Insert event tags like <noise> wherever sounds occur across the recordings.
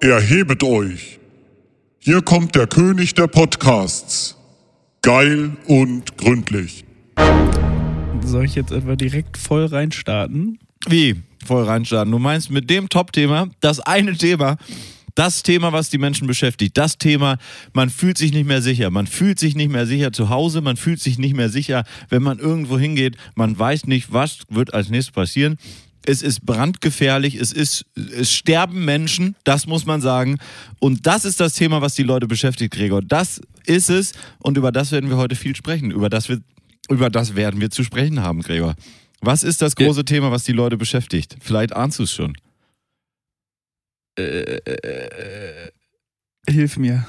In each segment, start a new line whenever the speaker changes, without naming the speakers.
Erhebet euch. Hier kommt der König der Podcasts. Geil und gründlich.
Soll ich jetzt etwa direkt voll reinstarten?
Wie? Voll reinstarten. Du meinst mit dem Top-Thema, das eine Thema, das Thema, was die Menschen beschäftigt, das Thema, man fühlt sich nicht mehr sicher. Man fühlt sich nicht mehr sicher zu Hause, man fühlt sich nicht mehr sicher, wenn man irgendwo hingeht. Man weiß nicht, was wird als nächstes passieren. Es ist brandgefährlich, es ist, es sterben Menschen, das muss man sagen. Und das ist das Thema, was die Leute beschäftigt, Gregor. Das ist es und über das werden wir heute viel sprechen. Über das, wir, über das werden wir zu sprechen haben, Gregor. Was ist das große Thema, was die Leute beschäftigt? Vielleicht ahnst du es schon.
Äh, äh, hilf mir.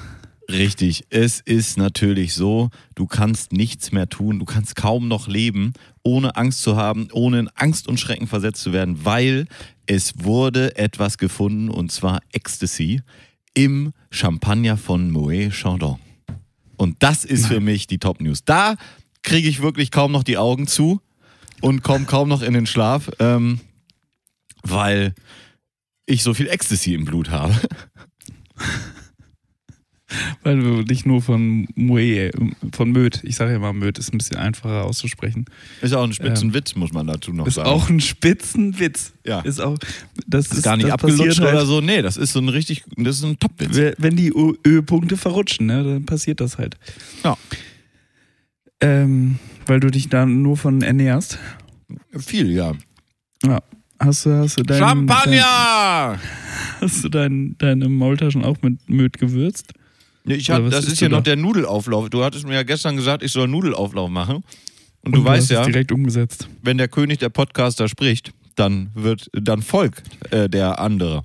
Richtig, es ist natürlich so, du kannst nichts mehr tun, du kannst kaum noch leben, ohne Angst zu haben, ohne in Angst und Schrecken versetzt zu werden, weil es wurde etwas gefunden und zwar Ecstasy im Champagner von Moet Chandon. Und das ist für mich die Top News. Da kriege ich wirklich kaum noch die Augen zu und komme kaum noch in den Schlaf, ähm, weil ich so viel Ecstasy im Blut habe. <laughs>
Weil du nicht nur von Moe, von Möd, ich sage ja mal Möd, ist ein bisschen einfacher auszusprechen.
Ist auch ein Spitzenwitz, muss man dazu noch
Ist
sagen.
auch ein Spitzenwitz.
Ja.
Ist auch, das
ist gar nicht abgelutscht
halt,
oder so. Nee, das ist so ein richtig, das ist ein Top-Witz.
Wenn die Ö-Punkte verrutschen, ne, dann passiert das halt.
Ja.
Ähm, weil du dich da nur von ernährst.
Viel, ja.
Ja. Hast du, hast du dein,
Champagner!
Dein, hast du dein, deine Maultaschen auch mit Möd gewürzt?
Nee, ich hab, das ist
du
noch der Nudelauflauf. Du hattest mir ja gestern gesagt, ich soll Nudelauflauf machen. Und, du
Und
weißt
hast es
ja,
direkt umgesetzt.
wenn der König der Podcaster spricht, dann wird, dann folgt äh, der andere.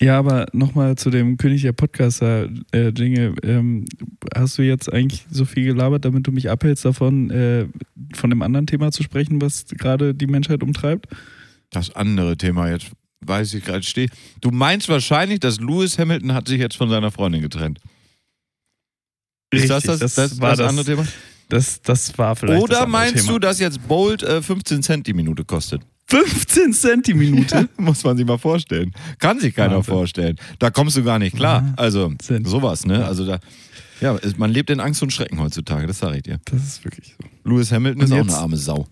Ja, aber nochmal zu dem König der Podcaster-Dinge. ähm, hast du jetzt eigentlich so viel gelabert, damit du mich abhältst davon, äh, von dem anderen Thema zu sprechen, was gerade die Menschheit umtreibt?
Das andere Thema jetzt, weiß ich gerade, stehe. Du meinst wahrscheinlich, dass Lewis Hamilton hat sich jetzt von seiner Freundin getrennt. Ist das das, das, das,
war
das
das,
andere Thema?
Das, das war vielleicht
Oder meinst
Thema.
du, dass jetzt Bolt äh, 15 Cent die Minute kostet?
15 Cent die Minute? <laughs>
Muss man sich mal vorstellen. Kann sich keiner
Wahnsinn.
vorstellen. Da kommst du gar nicht klar.
Ja.
Also
Wahnsinn.
sowas, ne? Also da, ja, man lebt in Angst und Schrecken heutzutage, das sage ich dir.
Das ist wirklich so.
Lewis Hamilton
Und
ist auch eine arme Sau.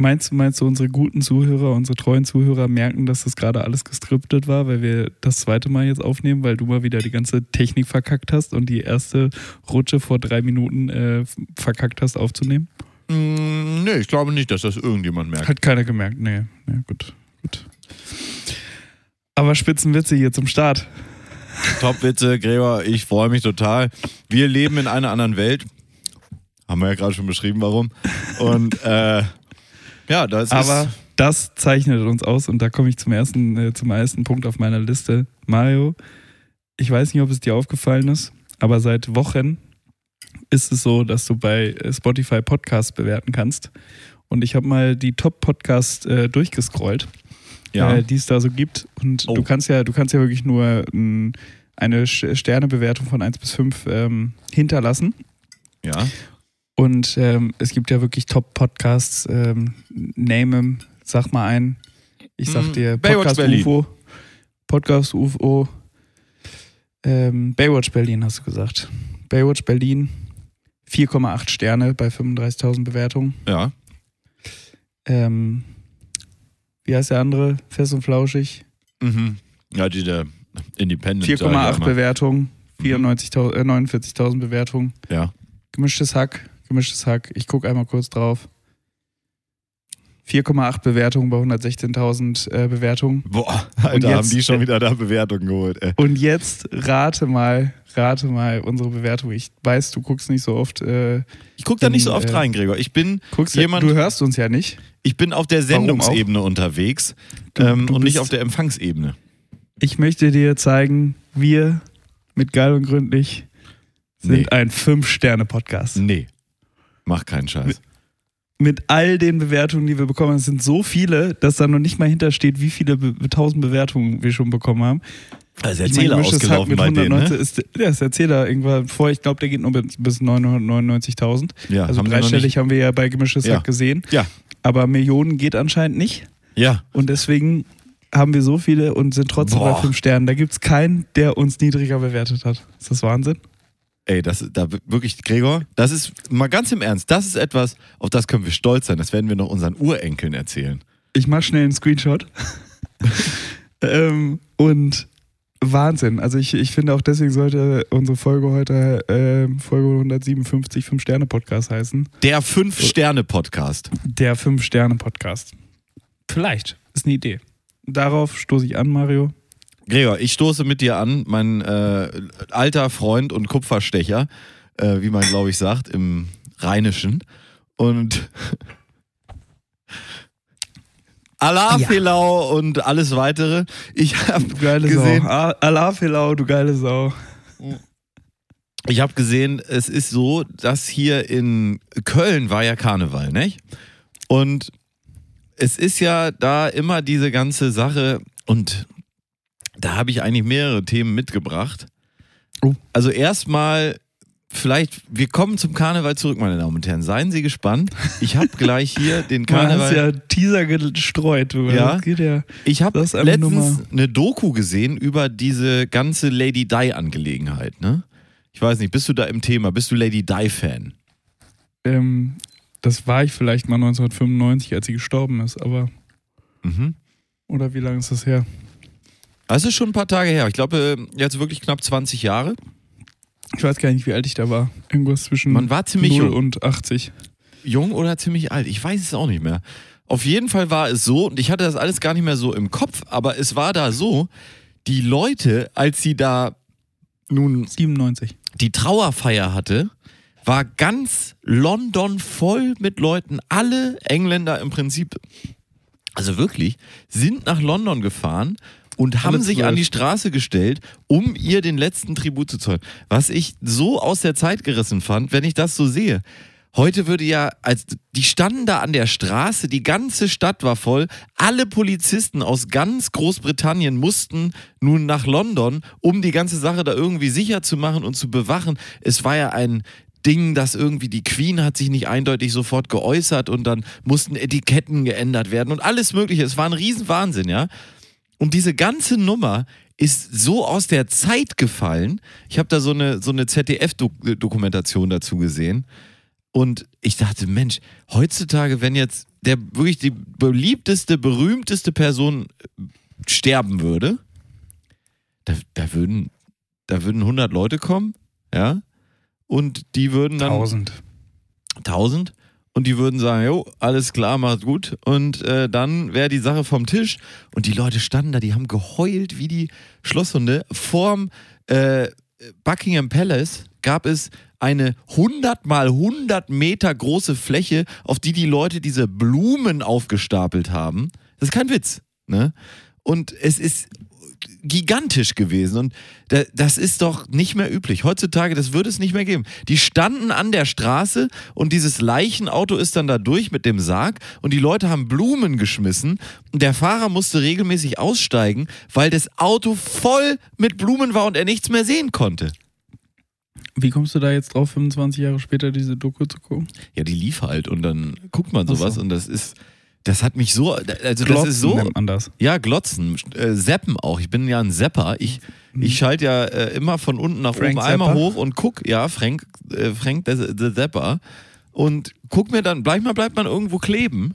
Meinst, du- meinst du, unsere guten Zuhörer, unsere treuen Zuhörer merken, dass das gerade alles geskriptet war, weil wir das zweite Mal jetzt aufnehmen, weil du mal wieder die ganze Technik verkackt hast und die erste Rutsche vor drei Minuten äh, verkackt hast aufzunehmen?
Mm, nee, ich glaube nicht, dass das irgendjemand merkt.
Hat keiner gemerkt. Nee, nee gut, gut. Aber Spitzenwitze hier zum Start.
Top-Witze, Gregor, ich freue mich total. Wir leben in einer anderen Welt. Haben wir ja gerade schon beschrieben, warum. Und äh, ja, das
Aber das zeichnet uns aus und da komme ich zum ersten, äh, zum ersten Punkt auf meiner Liste. Mario, ich weiß nicht, ob es dir aufgefallen ist, aber seit Wochen ist es so, dass du bei äh, Spotify Podcasts bewerten kannst. Und ich habe mal die Top-Podcasts äh, durchgescrollt,
Ja.
äh, die es da so gibt. Und
Oh.
du kannst ja, du kannst ja wirklich nur mh, eine Sch- Sternebewertung von 1 bis 5 ähm, hinterlassen.
ja.
Und ähm, es gibt ja wirklich Top-Podcasts. Ähm, name 'em, sag mal einen. Ich sag
Mm,
dir
Baywatch
Podcast
Berlin.
UFO. Podcast UFO. Ähm, Baywatch Berlin hast du gesagt. Baywatch Berlin. 4,8 Sterne bei 35.000 Bewertungen.
Ja.
Ähm, wie heißt der andere? Fest und Flauschig.
Mhm. Ja, diese Independent. sag ich
4,8
mal.
Bewertungen. 94.000 äh, 49.000 Bewertungen.
Ja.
Gemischtes Hack, gemischtes Hack. Ich gucke einmal kurz drauf. 4,8 Bewertungen bei 116.000 äh, Bewertungen.
Boah,
Und
Alter,
jetzt-
haben die schon wieder da Bewertungen geholt, ey.
Und jetzt rate mal, rate mal unsere Bewertung. Ich weiß, du guckst nicht so oft. Äh,
Ich guck da nicht so oft
äh,
rein, Gregor. Ich bin,
guckst
Jemand-
du hörst uns ja nicht.
ich bin auf der? Sendungsebene unterwegs
Du-
ähm,
du
und nicht auf der Empfangsebene.
Ich möchte dir zeigen, wir mit Geil und Gründlich sind
Nee.
ein Fünf-Sterne-Podcast.
Nee. Mach keinen Scheiß.
Mit all den Bewertungen, die wir bekommen haben, es sind so viele, dass da noch nicht mal hintersteht, wie viele be 1000 Bewertungen wir schon bekommen haben.
Also
Ich meine,
Erzähler
gemischtes Hack
ausgelaufen bei denen, ne?
119 ist, ja, ist Erzähler irgendwann vor, ich glaube, der geht nur bis- bis 999.000.
Ja,
Also
haben
dreistellig haben wir ja bei gemischtes
Ja.
Hack gesehen.
Ja.
Aber Millionen geht anscheinend nicht.
Ja.
Und deswegen haben wir so viele und sind trotzdem
Boah.
bei fünf Sternen. Da gibt es keinen, der uns niedriger bewertet hat. Ist das Wahnsinn?
Ey, das da wirklich, Gregor, das ist mal ganz im Ernst, das ist etwas, auf das können wir stolz sein. Das werden wir noch unseren Urenkeln erzählen.
Ich mache schnell einen Screenshot. <laughs> ähm, und Wahnsinn. Also ich, ich finde auch deswegen sollte unsere Folge heute ähm, Folge 157 Fünf-Sterne-Podcast heißen.
Der Fünf-Sterne-Podcast.
Der Fünf-Sterne-Podcast. Vielleicht. Ist eine Idee. Darauf stoße ich an, Mario.
Gregor, ich stoße mit dir an, mein äh, alter Freund und Kupferstecher, äh, wie man glaube ich sagt, im Rheinischen. Und <laughs> Alafelau und alles weitere. Ich habe gesehen,
Sau. Ah, Allah Filau, du geile Sau.
ich habe gesehen, es ist so, dass hier in Köln war ja Karneval, nicht? Und es ist ja da immer diese ganze Sache und da habe ich eigentlich mehrere Themen mitgebracht.
Oh.
Also erstmal, vielleicht, wir kommen zum Karneval zurück, meine Damen und Herren. Seien Sie gespannt. Ich habe gleich hier <laughs> den
Du hast
Karneval.
ja Teaser gestreut.
Ja.
Das geht ja.
Ich habe letztens eine Doku gesehen über diese ganze Lady Di-Angelegenheit, ne? Ich weiß nicht, bist du da im Thema? Bist du Lady Di-Fan?
Ähm, das war ich vielleicht mal 1995, als sie gestorben ist, aber.
Mhm.
Oder wie lange ist das her?
Das ist schon ein paar Tage her. Ich glaube, jetzt wirklich knapp 20 Jahre.
Ich weiß gar nicht, wie alt ich da war. Irgendwas zwischen
Man war ziemlich
0
jung.
und 80.
Jung oder ziemlich alt. Ich weiß es auch nicht mehr. Auf jeden Fall war es so, und ich hatte das alles gar nicht mehr so im Kopf, aber es war da so, die Leute, als sie da nun
97.
die Trauerfeier hatte, war ganz London voll mit Leuten. Alle Engländer im Prinzip, also wirklich, sind nach London gefahren und haben sich an die Straße gestellt, um ihr den letzten Tribut zu zollen. Was ich so aus der Zeit gerissen fand, wenn ich das so sehe. Heute würde ja, als die standen da an der Straße, die ganze Stadt war voll, alle Polizisten aus ganz Großbritannien mussten nun nach London, um die ganze Sache da irgendwie sicher zu machen und zu bewachen. Es war ja ein Ding, dass irgendwie die Queen hat sich nicht eindeutig sofort geäußert und dann mussten Etiketten geändert werden und alles mögliche. Es war ein Riesenwahnsinn, ja. Und diese ganze Nummer ist so aus der Zeit gefallen. Ich habe da so eine, so eine ZDF-Dokumentation dazu gesehen. Und ich dachte, Mensch, heutzutage, wenn jetzt der wirklich die beliebteste, berühmteste Person äh, sterben würde, da, da, würden, da würden 100 Leute kommen, ja, und die würden dann
1000.
1000 und die würden sagen, jo, alles klar, macht gut und äh, dann wäre die Sache vom Tisch und die Leute standen da, die haben geheult wie die Schlosshunde. Vorm äh, Buckingham Palace gab es eine 100 mal 100 Meter große Fläche, auf die die Leute diese Blumen aufgestapelt haben. Das ist kein Witz, ne? Und es ist gigantisch gewesen und da- das ist doch nicht mehr üblich. Heutzutage, das würde es nicht mehr geben. Die standen an der Straße und dieses Leichenauto ist dann da durch mit dem Sarg und die Leute haben Blumen geschmissen und der Fahrer musste regelmäßig aussteigen, weil das Auto voll mit Blumen war und er nichts mehr sehen konnte.
Wie kommst du da jetzt drauf, 25 Jahre später diese Doku zu gucken?
Ja, die lief halt und dann guckt man
Ach so.
sowas und das ist, das hat mich so, also das
Glotzen
ist so,
nennt man das.
Ja, glotzen, äh, Seppen auch. Ich bin ja ein Sepper. Ich, ich schalte ja äh, immer von unten nach
Mhm. Frank
oben einmal
Zappa?
hoch und guck, ja, Frank, äh, Frank der, der Sepper. Und guck mir dann, manchmal bleibt man irgendwo kleben.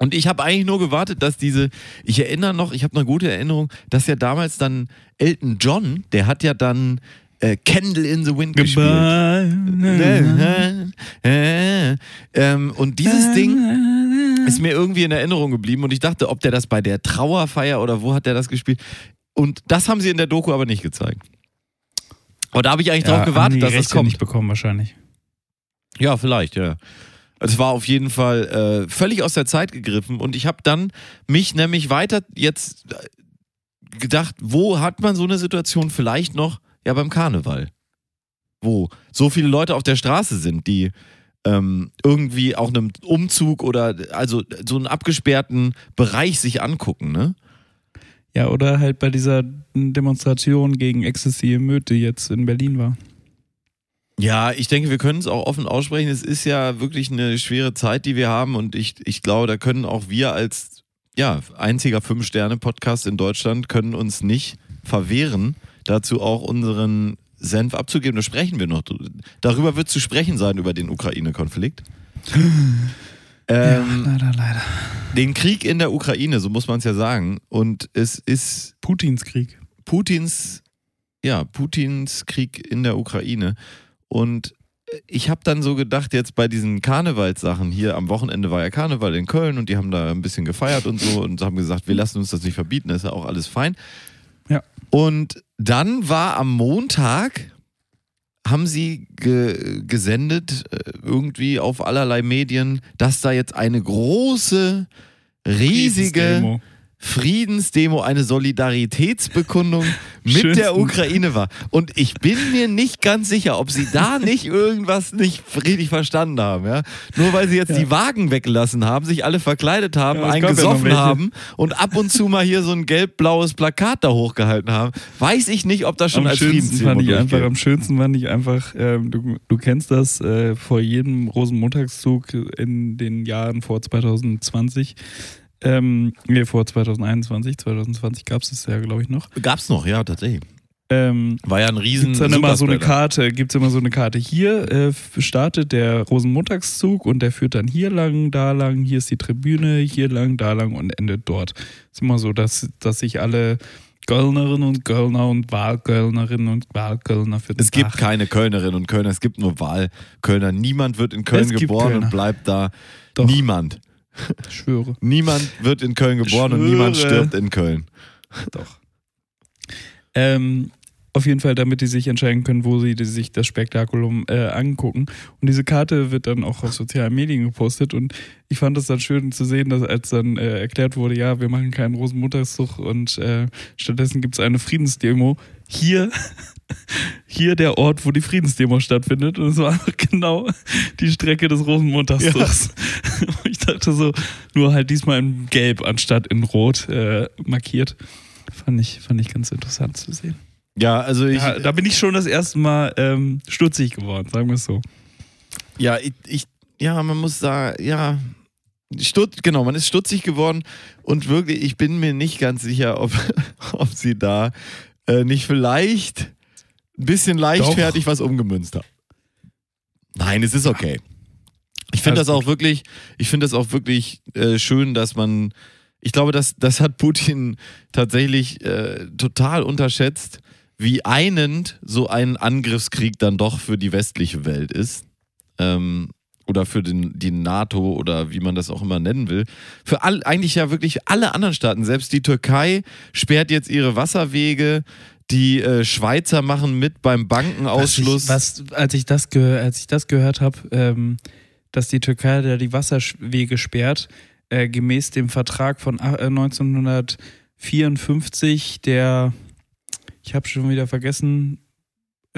Und ich habe eigentlich nur gewartet, dass diese, ich erinnere noch, ich habe eine gute Erinnerung, dass ja damals dann Elton John, der hat ja dann äh, Candle in the Wind gespielt. Äh, ähm, und dieses Ding ist mir irgendwie in Erinnerung geblieben und ich dachte, ob der das bei der Trauerfeier oder wo hat der das gespielt? Und das haben sie in der Doku aber nicht gezeigt. Aber da habe ich eigentlich drauf gewartet, dass es kommt.
nicht bekommen wahrscheinlich.
Ja, vielleicht, ja. Es war auf jeden Fall äh, völlig aus der Zeit gegriffen und ich habe dann mich nämlich weiter jetzt äh, gedacht, wo hat man so eine Situation vielleicht noch? Ja, beim Karneval. Wo so viele Leute auf der Straße sind, die ähm, irgendwie auch einem Umzug oder also so einen abgesperrten Bereich sich angucken, ne?
Ja, oder halt bei dieser Demonstration gegen Möd, die jetzt in Berlin war.
Ja, ich denke, wir können es auch offen aussprechen. Es ist ja wirklich eine schwere Zeit, die wir haben und ich, ich glaube, da können auch wir als ja, einziger Fünf-Sterne-Podcast in Deutschland, können uns nicht verwehren, dazu auch unseren Senf abzugeben. Da sprechen wir noch. Darüber wird zu sprechen sein, über den Ukraine-Konflikt. ähm,
ja, leider, leider.
den Krieg in der Ukraine, so muss man es ja sagen. Und es ist
Putins Krieg.
Putins, ja, Putins Krieg in der Ukraine. Und ich habe dann so gedacht, jetzt bei diesen Karnevalssachen, hier am Wochenende war ja Karneval in Köln und die haben da ein bisschen gefeiert und so und haben gesagt, wir lassen uns das nicht verbieten, das ist ja auch alles fein.
Ja.
Und dann war am Montag, haben sie ge gesendet, äh, irgendwie auf allerlei Medien, dass da jetzt eine große, riesige
Friedensdemo.
Friedensdemo, eine Solidaritätsbekundung mit
Schönsten.
der Ukraine war. Und ich bin mir nicht ganz sicher, ob sie da <laughs> nicht irgendwas nicht richtig verstanden haben. Ja? Nur weil sie jetzt
Ja.
die Wagen weggelassen haben, sich alle verkleidet haben,
Ja, gab ja
haben und ab und zu mal hier so ein gelb-blaues Plakat da hochgehalten haben, weiß ich nicht, ob das schon
am
als Friedensdemo
fand ich einfach,
durchgeht.
am schönsten fand ich einfach, ähm, du, du kennst das, äh, vor jedem Rosenmontagszug in den Jahren vor 2020, ähm, nee, vor 2021, 2020 gab es das ja, glaube ich, noch.
Gab's noch, ja, tatsächlich.
Ähm,
War ja ein riesen
gibt's dann immer so eine. Karte, gibt's immer so eine Karte. Hier äh, startet der Rosenmontagszug und der führt dann hier lang, da lang, hier ist die Tribüne, hier lang, da lang und endet dort. ist immer so, dass, dass sich alle Kölnerinnen und Kölner und Wahlkölnerinnen und Wahlkölner für den
Es gibt
Tag
keine Kölnerinnen und Kölner, es gibt nur Wahlkölner. Niemand wird in Köln
Es gibt
geboren und bleibt da.
Doch.
Niemand.
Ich schwöre.
Niemand wird in Köln geboren und niemand stirbt in Köln.
Doch. Ähm, auf jeden Fall, damit die sich entscheiden können, wo sie sich das Spektakulum äh, angucken. Und diese Karte wird dann auch auf sozialen Medien gepostet. Und ich fand es dann schön zu sehen, dass als dann äh, erklärt wurde, ja, wir machen keinen Rosenmontagszug und äh, stattdessen gibt es eine Friedensdemo. Hier, <laughs> hier der Ort, wo die Friedensdemo stattfindet. Und es war genau die Strecke des Rosenmontagszugs. <laughs> Ich dachte so, nur halt diesmal in Gelb anstatt in Rot äh, markiert. Fand ich, fand ich ganz interessant zu sehen.
Ja, also ich,
Ja, da bin ich schon das erste Mal ähm, stutzig geworden, sagen wir es so.
ja, ich, ich, ja, man muss sagen, ja, Stutz, genau, man ist stutzig geworden und wirklich, ich bin mir nicht ganz sicher, ob, <laughs> ob sie da äh, nicht vielleicht ein bisschen leichtfertig was umgemünzt haben. Nein, es ist okay. Ich finde das auch wirklich, ich finde das auch wirklich äh, schön, dass man, ich glaube, das, das hat Putin tatsächlich äh, total unterschätzt, wie einend so ein Angriffskrieg dann doch für die westliche Welt ist. Ähm, oder für den, die NATO oder wie man das auch immer nennen will. Für all, eigentlich ja wirklich alle anderen Staaten. Selbst die Türkei sperrt jetzt ihre Wasserwege. Die äh, Schweizer machen mit beim Bankenausschluss.
Was, ich, was als, ich das als ich das gehört habe, ähm, dass die Türkei da die Wasserwege sperrt, äh, gemäß dem Vertrag von ach- äh, 1954, der, ich habe schon wieder vergessen,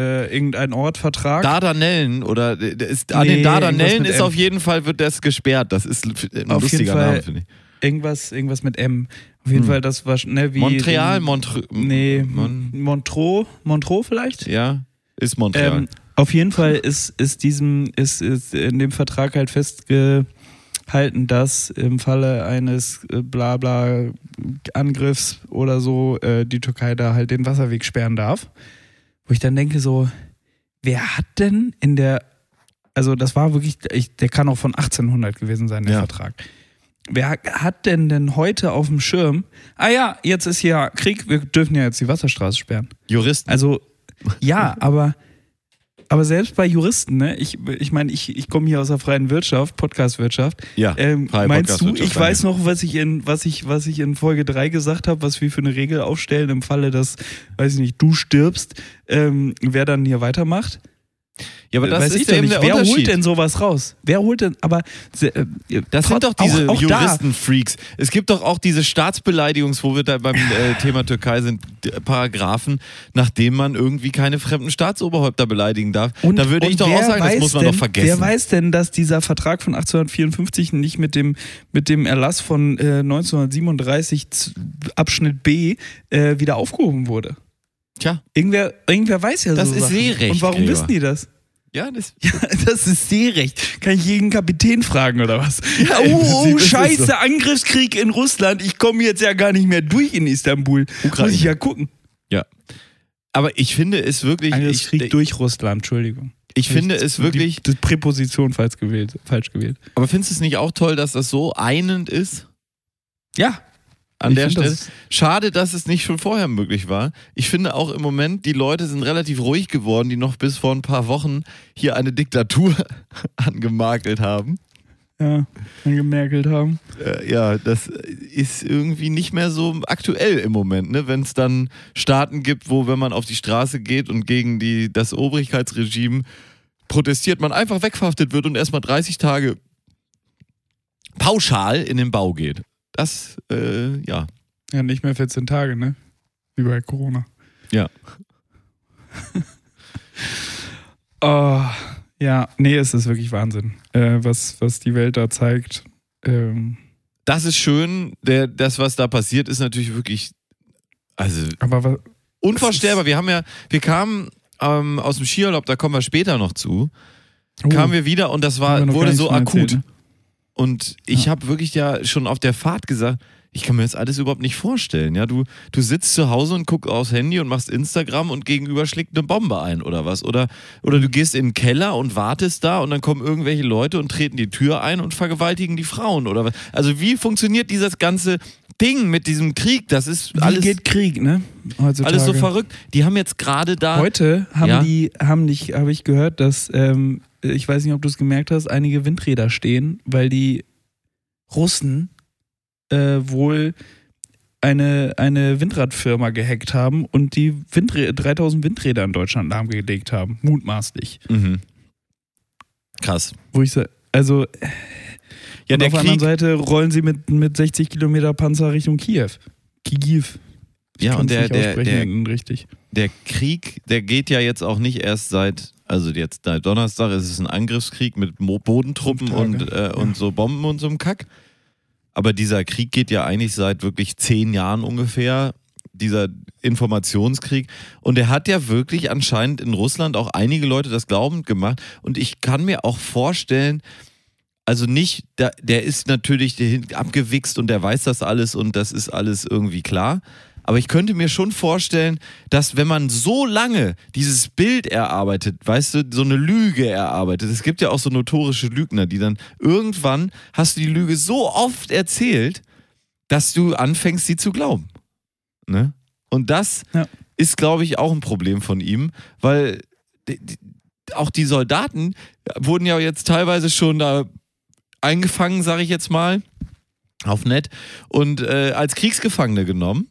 äh, irgendein Ortvertrag.
Dardanellen oder äh, ist, an
Nee,
den Dardanellen ist
M.
auf jeden Fall wird das gesperrt. Das ist ein
Auf
lustiger
jeden Fall
Name, finde ich.
irgendwas, irgendwas mit M. Auf jeden
Hm.
Fall, das war ne, wie.
Montreal,
den-
Montre
Nee,
Mon
Montreux, Montreux vielleicht?
ja, ist Montreal.
Ähm, auf jeden Fall ist, ist diesem, ist, ist in dem Vertrag halt festgehalten, dass im Falle eines äh, Blabla Angriffs oder so äh, die Türkei da halt den Wasserweg sperren darf. Wo ich dann denke so, wer hat denn in der, also das war wirklich, ich, der kann auch von 1800 gewesen sein, der
Ja.
Vertrag. Wer hat denn denn heute auf dem Schirm, ah ja, jetzt ist hier Krieg, wir dürfen ja jetzt die Wasserstraße sperren.
Juristen.
Also, ja, <laughs> aber, aber selbst bei Juristen, ne, ich, ich meine, ich, ich komme hier aus der freien Wirtschaft, Podcast-Wirtschaft.
ja,
Ähm,
freie
meinst du, ich weiß noch, was ich in, was ich, was ich in Folge 3 gesagt habe, was wir für eine Regel aufstellen im Falle, dass, weiß ich nicht, du stirbst, ähm, wer dann hier weitermacht?
Ja, aber das
weiß
ist ja eben
nicht.
der
Wer
Unterschied.
holt denn sowas raus? Wer holt denn, aber äh,
Das sind doch diese
auch, auch
Juristenfreaks. Es gibt doch auch diese Staatsbeleidigungs, wo wir da beim äh, Thema Türkei sind, Paragraphen, nachdem man irgendwie keine fremden Staatsoberhäupter beleidigen darf. da würde ich doch auch sagen, das muss man
denn,
doch vergessen.
Wer weiß denn, dass dieser Vertrag von 1854 nicht mit dem, mit dem Erlass von äh, 1937 z- Abschnitt B äh, wieder aufgehoben wurde?
Tja,
Irgendwer, irgendwer weiß ja
Das
so
ist
Sachen.
Seerecht,
Und warum
Gregor.
wissen die das?
Ja, das, <laughs>
Ja, das ist Seerecht. Kann ich jeden Kapitän fragen oder was? Ja, <laughs> oh, oh,
ist es
scheiße,
so.
Angriffskrieg in Russland. Ich komme jetzt ja gar nicht mehr durch in Istanbul.
Ukraine.
Muss ich ja gucken.
ja. Aber ich finde es wirklich.
Angriffskrieg
ich,
durch Russland, Entschuldigung.
ich finde es
Die-
wirklich.
Die Präposition falsch gewählt. Falsch gewählt.
Aber findest du es nicht auch toll, dass das so einend ist?
Ja.
An
Ich
der Stelle.
das-
Schade, dass es nicht schon vorher möglich war. Ich finde auch im Moment, die Leute sind relativ ruhig geworden, die noch bis vor ein paar Wochen hier eine Diktatur <laughs> angemakelt haben.
Ja, angemerkelt haben.
Äh, ja, das ist irgendwie nicht mehr so aktuell im Moment, ne? Wenn es dann Staaten gibt, wo, wenn man auf die Straße geht und gegen die, das Obrigkeitsregime protestiert, man einfach wegverhaftet wird und erstmal 30 Tage pauschal in den Bau geht. Das, äh, ja.
Ja, nicht mehr 14 Tage, ne? Wie bei Corona.
Ja.
oh, <laughs> ja, nee, es ist wirklich Wahnsinn, äh, was, was die Welt da zeigt. Ähm,
Das ist schön. Der, das, was da passiert, ist natürlich wirklich, also
aber wa-
unvorstellbar. Wir haben ja, wir kamen ähm, aus dem Skiurlaub, da kommen wir später noch zu, kamen wir wieder und das
Oh,
war, wurde so akut.
erzählt, ne?
Und ich habe wirklich ja schon auf der Fahrt gesagt, ich kann mir das alles überhaupt nicht vorstellen. Ja, du, du sitzt zu Hause und guckst aufs Handy und machst Instagram und gegenüber schlägt eine Bombe ein oder was. Oder, oder du gehst in den Keller und wartest da und dann kommen irgendwelche Leute und treten die Tür ein und vergewaltigen die Frauen oder was. Also wie funktioniert dieses ganze Ding mit diesem Krieg? Das ist
Wie
alles,
geht Krieg, ne? Heutzutage.
alles so verrückt. Die haben jetzt gerade da.
Heute haben
Ja.
die, haben nicht, habe ich gehört, dass, ähm, ich weiß nicht, ob du es gemerkt hast, einige Windräder stehen, weil die Russen äh, wohl eine, eine Windradfirma gehackt haben und die Windrä 3000 Windräder in Deutschland lahmgelegt haben, mutmaßlich.
Mhm. Krass.
Wo ich so, also
Ja,
und auf der anderen. Seite rollen sie mit, mit 60 Kilometer Panzer Richtung Kiew. Kiew. Ich
Ja, und der, der, der,
richtig.
der Krieg, der geht ja jetzt auch nicht erst seit, also jetzt seit Donnerstag ist es ein Angriffskrieg mit Bodentruppen und, äh, und so Bomben und so einem Kack. Aber dieser Krieg geht ja eigentlich seit wirklich zehn Jahren ungefähr, dieser Informationskrieg. Und er hat ja wirklich anscheinend in Russland auch einige Leute das glaubend gemacht. Und ich kann mir auch vorstellen, also nicht, der, der ist natürlich abgewichst und der weiß das alles und das ist alles irgendwie klar. Aber ich könnte mir schon vorstellen, dass wenn man so lange dieses Bild erarbeitet, weißt du, so eine Lüge erarbeitet, es gibt ja auch so notorische Lügner, die dann irgendwann hast du die Lüge so oft erzählt, dass du anfängst, sie zu glauben. Ne? Und das
Ja.
ist, glaube ich, auch ein Problem von ihm, weil auch die Soldaten wurden ja jetzt teilweise schon da eingefangen, sage ich jetzt mal, auf nett, und äh, als Kriegsgefangene genommen.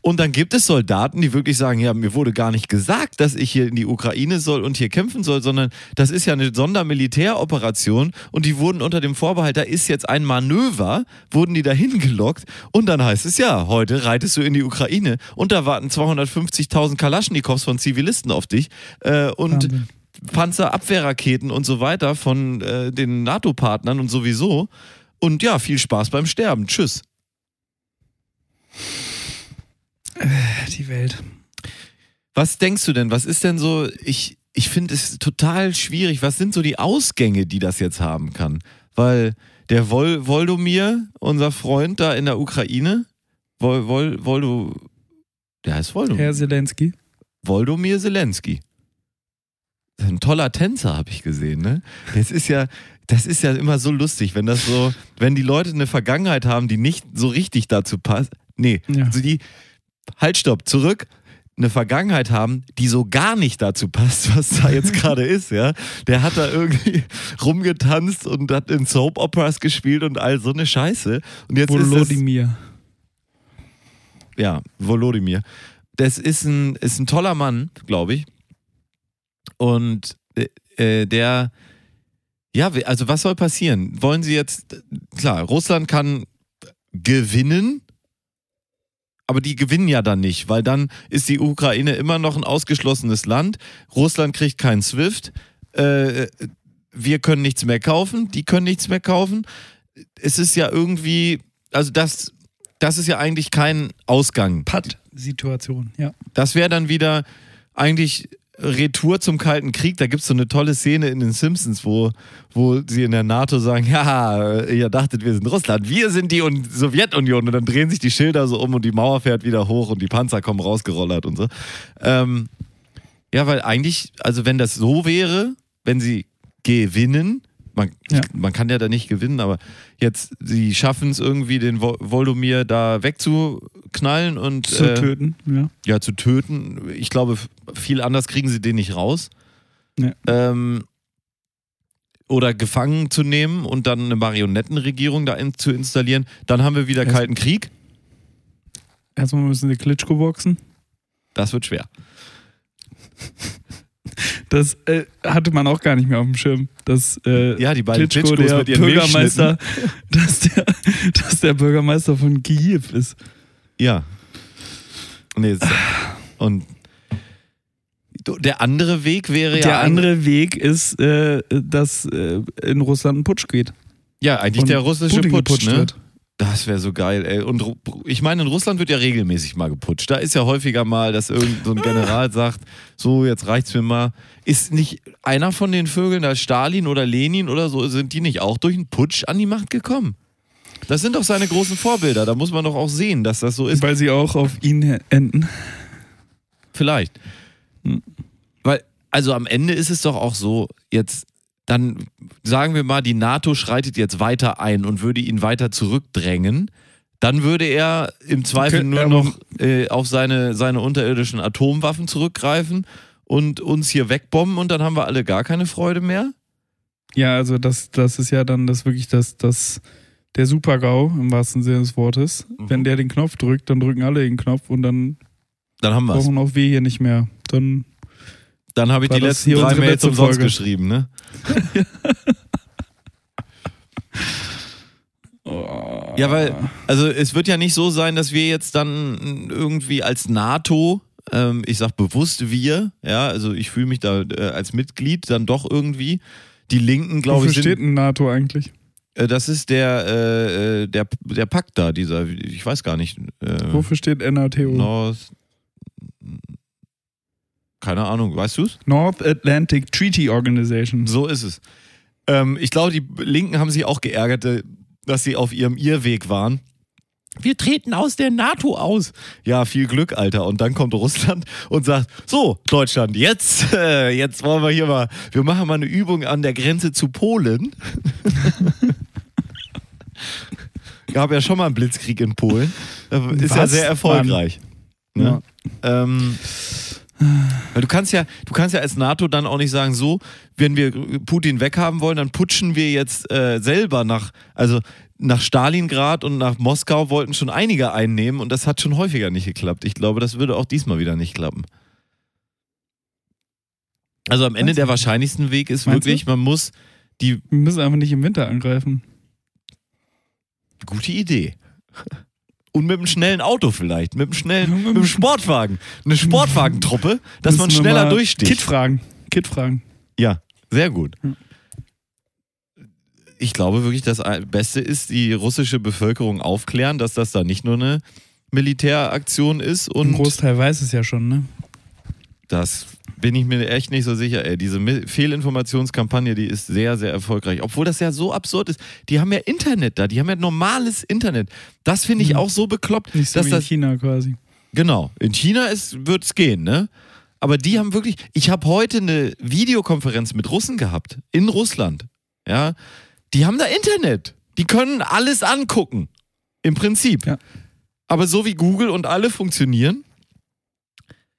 Und dann gibt es Soldaten, die wirklich sagen, ja, mir wurde gar nicht gesagt, dass ich hier in die Ukraine soll und hier kämpfen soll, sondern das ist ja eine Sondermilitäroperation und die wurden unter dem Vorbehalt, da ist jetzt ein Manöver, wurden die dahin gelockt und dann heißt es ja, heute reitest du in die Ukraine und da warten 250.000 Kalaschnikows von Zivilisten auf dich äh, und
Wahnsinn.
Panzerabwehrraketen und so weiter von äh, den NATO-Partnern und sowieso. Und ja, viel Spaß beim Sterben. Tschüss.
Die Welt.
Was denkst du denn? Was ist denn so? Ich, ich finde es total schwierig. Was sind so die Ausgänge, die das jetzt haben kann? Weil der Vol Voldomir, unser Freund da in der Ukraine, Vol Vol Voldo, der heißt Voldomir.
Herr Zelensky.
Voldomir Zelensky. Ein toller Tänzer, habe ich gesehen, ne? Das ist ja, das ist ja immer so lustig, wenn das so, wenn die Leute eine Vergangenheit haben, die nicht so richtig dazu passt. Nee,
Ja.
also die, halt, stopp, zurück. Eine Vergangenheit haben, die so gar nicht dazu passt, <laughs> was da jetzt <laughs> gerade ist, ja. Der hat da irgendwie rumgetanzt und hat in Soap Operas gespielt und all so eine Scheiße. Und jetzt ist es,
Volodymyr.
ja, Volodymyr. Das ist ein, ist ein toller Mann, glaube ich. Und äh, der, ja, also was soll passieren? Wollen sie jetzt, klar, Russland kann gewinnen, aber die gewinnen ja dann nicht, weil dann ist die Ukraine immer noch ein ausgeschlossenes Land. Russland kriegt keinen SWIFT. Äh, wir können nichts mehr kaufen, die können nichts mehr kaufen. Es ist ja irgendwie, also das, das ist ja eigentlich kein Ausgang.
Patt-Situation, ja.
Das wäre dann wieder eigentlich Retour zum Kalten Krieg, da gibt es so eine tolle Szene in den Simpsons, wo, wo sie in der NATO sagen, <laughs> ja, ihr dachtet, wir sind Russland, wir sind die Un Sowjetunion und dann drehen sich die Schilder so um und die Mauer fährt wieder hoch und die Panzer kommen rausgerollert und so. Ähm, ja, weil eigentlich, also wenn das so wäre, wenn sie gewinnen, man,
Ja.
man kann ja da nicht gewinnen, aber jetzt, sie schaffen es irgendwie, den Vol Voldomir da wegzuknallen und
Zu
äh,
töten, ja.
ja, zu töten. Ich glaube, viel anders kriegen sie den nicht raus.
Ja.
Ähm, oder gefangen zu nehmen und dann eine Marionettenregierung da in, zu installieren. Dann haben wir wieder
Erst-
Kalten Krieg.
Erstmal müssen sie Klitschko boxen.
Das wird schwer.
Das äh, hatte man auch gar nicht mehr auf dem Schirm. Dass äh,
Ja, die beiden
Klitschko der
mit ihren
Bürgermeister, <laughs> dass der, dass der Bürgermeister von Kiew ist.
Ja. Nee, und der andere Weg wäre ja.
Der andere Weg ist, äh, dass äh, in Russland ein Putsch geht.
Ja, eigentlich
Und
der russische
Putin
Putsch, ne?
wird.
Das wäre so geil, ey. Und ich meine, in Russland wird ja regelmäßig mal geputscht. Da ist ja häufiger mal, dass irgendein so ein General sagt, so, jetzt reicht's mir mal. Ist nicht einer von den Vögeln, da Stalin oder Lenin oder so, sind die nicht auch durch einen Putsch an die Macht gekommen? Das sind doch seine großen Vorbilder. Da muss man doch auch sehen, dass das so ist.
Weil sie auch auf ihn enden.
Vielleicht. Weil, also am Ende ist es doch auch so, jetzt, dann sagen wir mal, die NATO schreitet jetzt weiter ein und würde ihn weiter zurückdrängen. Dann würde er im Zweifel nur
aber-
noch äh, auf seine, seine unterirdischen Atomwaffen zurückgreifen und uns hier wegbomben und dann haben wir alle gar keine Freude mehr.
Ja, also das, das ist ja dann das wirklich das, das der Super-GAU im wahrsten Sinne des Wortes.
Mhm.
Wenn der den Knopf drückt, dann drücken alle den Knopf und dann
Dann haben wir es.
brauchen auch wir hier nicht mehr. Dann
Dann habe ich
War
die letzten
hier
drei Mails umsonst
Folge?
geschrieben, ne? <laughs>
oh,
Ja, weil, also es wird ja nicht so sein, dass wir jetzt dann irgendwie als NATO, ähm, ich sag bewusst wir, ja, also ich fühle mich da äh, als Mitglied dann doch irgendwie. Die Linken, glaube
Wofür
ich,
steht
sind,
denn NATO eigentlich?
äh, das ist der, äh, äh, der, der Pakt da, dieser, ich weiß gar nicht. Äh,
Wofür steht NATO?
North, keine Ahnung, weißt du's?
North Atlantic Treaty Organization.
So ist es. Ähm, ich glaube, die Linken haben sich auch geärgert, äh, dass sie auf ihrem Irrweg waren. Wir treten aus der NATO aus. Ja, viel Glück, Alter. Und dann kommt Russland und sagt: So, Deutschland, jetzt, <laughs> äh, jetzt wollen wir hier mal, wir machen mal eine Übung an der Grenze zu Polen. <laughs> Gab ja schon mal einen Blitzkrieg in Polen. Ist ja
Was?
sehr erfolgreich. Ne?
Ja.
Ähm, weil du kannst ja, du kannst ja als NATO dann auch nicht sagen, so, wenn wir Putin weghaben wollen, dann putschen wir jetzt äh, selber nach, also nach Stalingrad und nach Moskau wollten schon einige einnehmen und das hat schon häufiger nicht geklappt. Ich glaube, das würde auch diesmal wieder nicht klappen. Also am Ende der wahrscheinlichsten Weg ist
Meinst du?
wirklich, man muss die
Wir müssen einfach nicht im Winter angreifen.
gute Idee. Und mit einem schnellen Auto vielleicht, mit einem schnellen,
Mit
einem Sportwagen. Eine Sportwagentruppe, dass man
Müssen
schneller
mal
durchsticht.
Kit fragen. Kit fragen.
Ja, sehr gut.
Hm.
Ich glaube wirklich, das Beste ist, die russische Bevölkerung aufklären, dass das da nicht nur eine Militäraktion ist
Ein
und
Großteil weiß es ja schon, ne?
das bin ich mir echt nicht so sicher. Ey. Diese Fehlinformationskampagne, die ist sehr, sehr erfolgreich. Obwohl das ja so absurd ist. Die haben ja Internet da, die haben ja normales Internet. Das finde ich
Mhm.
auch so bekloppt,
Nicht so
dass
wie in
das
China quasi.
Genau. In China wird es gehen, ne? Aber die haben wirklich. Ich habe heute eine Videokonferenz mit Russen gehabt. In Russland. Ja. Die haben da Internet. Die können alles angucken. Im Prinzip.
Ja.
Aber so wie Google und alle funktionieren,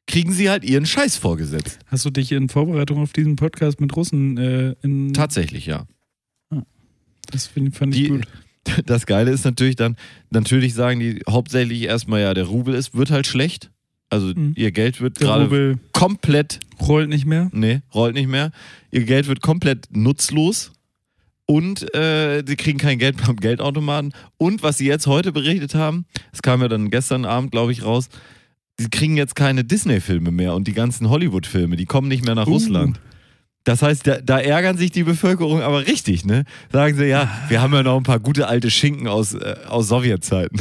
kriegen sie halt ihren Scheiß vorgesetzt.
Hast du dich in Vorbereitung auf diesen Podcast mit Russen äh, in.
Tatsächlich, ja.
Das find, fand ich
Die-
gut. <laughs>
Das Geile ist natürlich dann, natürlich sagen die hauptsächlich erstmal, ja, der Rubel ist, wird halt schlecht. Also
Mhm.
ihr Geld wird gerade komplett
rollt nicht mehr.
Nee, rollt nicht mehr. Ihr Geld wird komplett nutzlos. Und äh, sie kriegen kein Geld beim Geldautomaten. Und was sie jetzt heute berichtet haben, das kam ja dann gestern Abend, glaube ich, raus, sie kriegen jetzt keine Disney-Filme mehr und die ganzen Hollywood-Filme, die kommen nicht mehr nach
Uh.
Russland. Das heißt, da, da ärgern sich die Bevölkerung aber richtig, ne? Sagen sie, ja, wir haben ja noch ein paar gute alte Schinken aus, äh, aus Sowjetzeiten.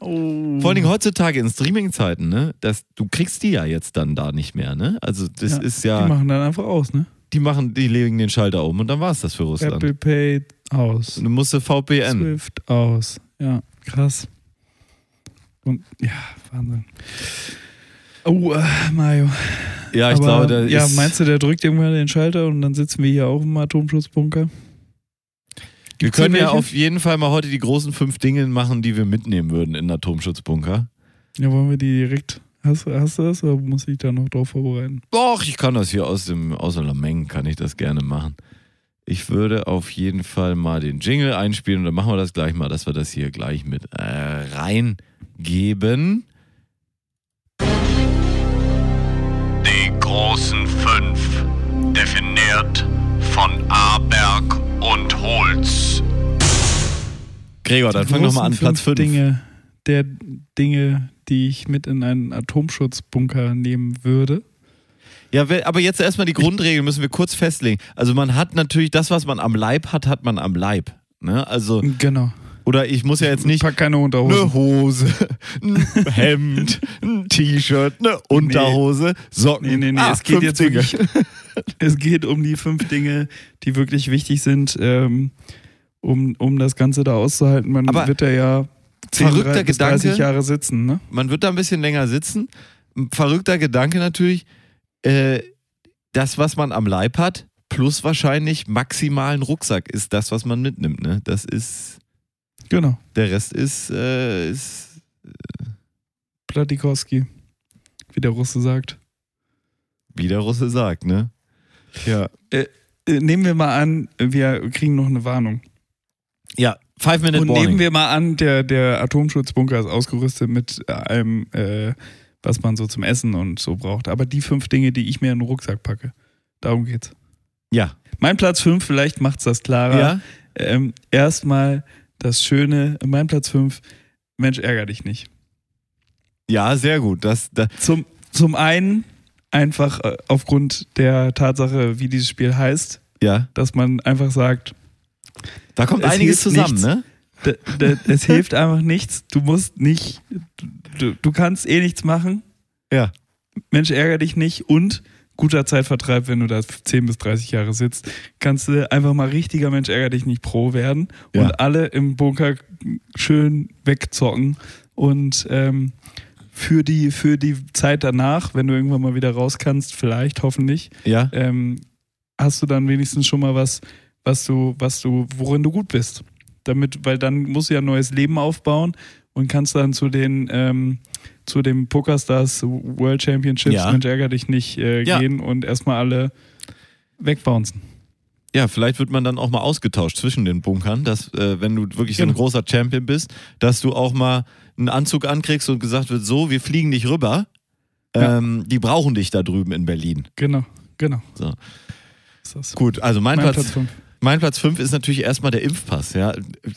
Oh.
Vor allen Dingen heutzutage in Streaming-Zeiten, ne? Das, du kriegst die ja jetzt dann da nicht mehr, ne? Also das ist ja,
Die machen dann einfach aus, ne?
die machen, die legen den Schalter um und dann war es das für Russland.
Apple Pay aus.
Du musst VPN.
Swift aus. Ja, krass. Und ja, Wahnsinn. Oh, äh, Mario.
Ja, ich
Aber,
glaube, da
ja,
ist,
meinst du, der drückt irgendwann den Schalter und dann sitzen wir hier auch im Atomschutzbunker?
wir können ja auf jeden Fall mal heute die großen fünf Dinge machen, die wir mitnehmen würden in den Atomschutzbunker.
Ja, wollen wir die direkt. Hast, hast du das oder muss ich da noch drauf vorbereiten?
Doch, ich kann das hier aus dem aus der Menge, kann ich das gerne machen. Ich würde auf jeden Fall mal den Jingle einspielen und dann machen wir das gleich mal, dass wir das hier gleich mit äh, reingeben.
Die großen fünf, definiert von Aberg und Holz.
Gregor, dann
Die
fang doch mal an, Platz 5.
Dinge, der Dinge, die ich mit in einen Atomschutzbunker nehmen würde.
Ja, aber jetzt erstmal die Grundregeln müssen wir kurz festlegen. Also man hat natürlich das, was man am Leib hat, hat man am Leib. Ne? Also,
Genau.
oder ich muss ja jetzt nicht
Pack keine Unterhose.
eine Hose, ein <laughs> Hemd, ein T-Shirt, eine Unterhose, Socken.
Nee, nee, nee,
Ah,
es geht jetzt
Dinge.
wirklich, es geht um die fünf Dinge, die wirklich wichtig sind, ähm, um, um das Ganze da auszuhalten. Man
Aber
wird da ja 10,
verrückter
3, bis 30
Gedanke.
Jahre sitzen, ne?
Man wird da ein bisschen länger sitzen. Verrückter Gedanke natürlich, äh, das, was man am Leib hat, plus wahrscheinlich maximalen Rucksack ist das, was man mitnimmt. Ne? Das ist,
Genau.
der Rest ist, äh, ist
Platikowski, wie der Russe sagt.
wie der Russe sagt, ne? Ja.
Äh, nehmen wir mal an, wir kriegen noch eine Warnung.
Ja, Five Minute
Und
Warning.
nehmen wir mal an, der, der Atomschutzbunker ist ausgerüstet mit allem, äh, was man so zum Essen und so braucht. Aber die fünf Dinge, die ich mir in den Rucksack packe, darum geht's.
ja.
Mein Platz fünf, vielleicht macht's das klarer.
Ja.
Ähm, erstmal das Schöne, mein Platz fünf, Mensch, ärger dich nicht.
Ja, sehr gut. Das, das,
Zum, zum einen einfach äh, aufgrund der Tatsache, wie dieses Spiel heißt,
ja.
dass man einfach sagt,
Da kommt
Es
einiges zusammen,
nichts.
ne?
Es hilft einfach nichts. Du musst nicht, du, du kannst eh nichts machen.
Ja.
Mensch, ärger dich nicht und guter Zeitvertreib, wenn du da 10 bis 30 Jahre sitzt, kannst du einfach mal richtiger Mensch, ärger dich nicht Pro werden
Ja.
und alle im Bunker schön wegzocken und ähm, für die, für die Zeit danach, wenn du irgendwann mal wieder raus kannst, vielleicht, hoffentlich,
Ja.
ähm, hast du dann wenigstens schon mal was, was du, was du, worin du gut bist. Damit, weil dann musst du ja ein neues Leben aufbauen und kannst dann zu den, ähm, zu dem Pokerstars World Championships,
Ja.
Mensch, ärger dich nicht, äh,
Ja.
gehen und erstmal alle wegbouncen.
Ja, vielleicht wird man dann auch mal ausgetauscht zwischen den Bunkern, dass äh, wenn du wirklich so ein
Genau.
großer Champion bist, dass du auch mal einen Anzug ankriegst und gesagt wird, so, wir fliegen nicht rüber.
Ja.
Ähm, die brauchen dich da drüben in Berlin.
Genau, genau.
So. Gut, also mein,
Mein
Platz,
Platz.
Mein Platz 5 ist natürlich erstmal der Impfpass. Ja.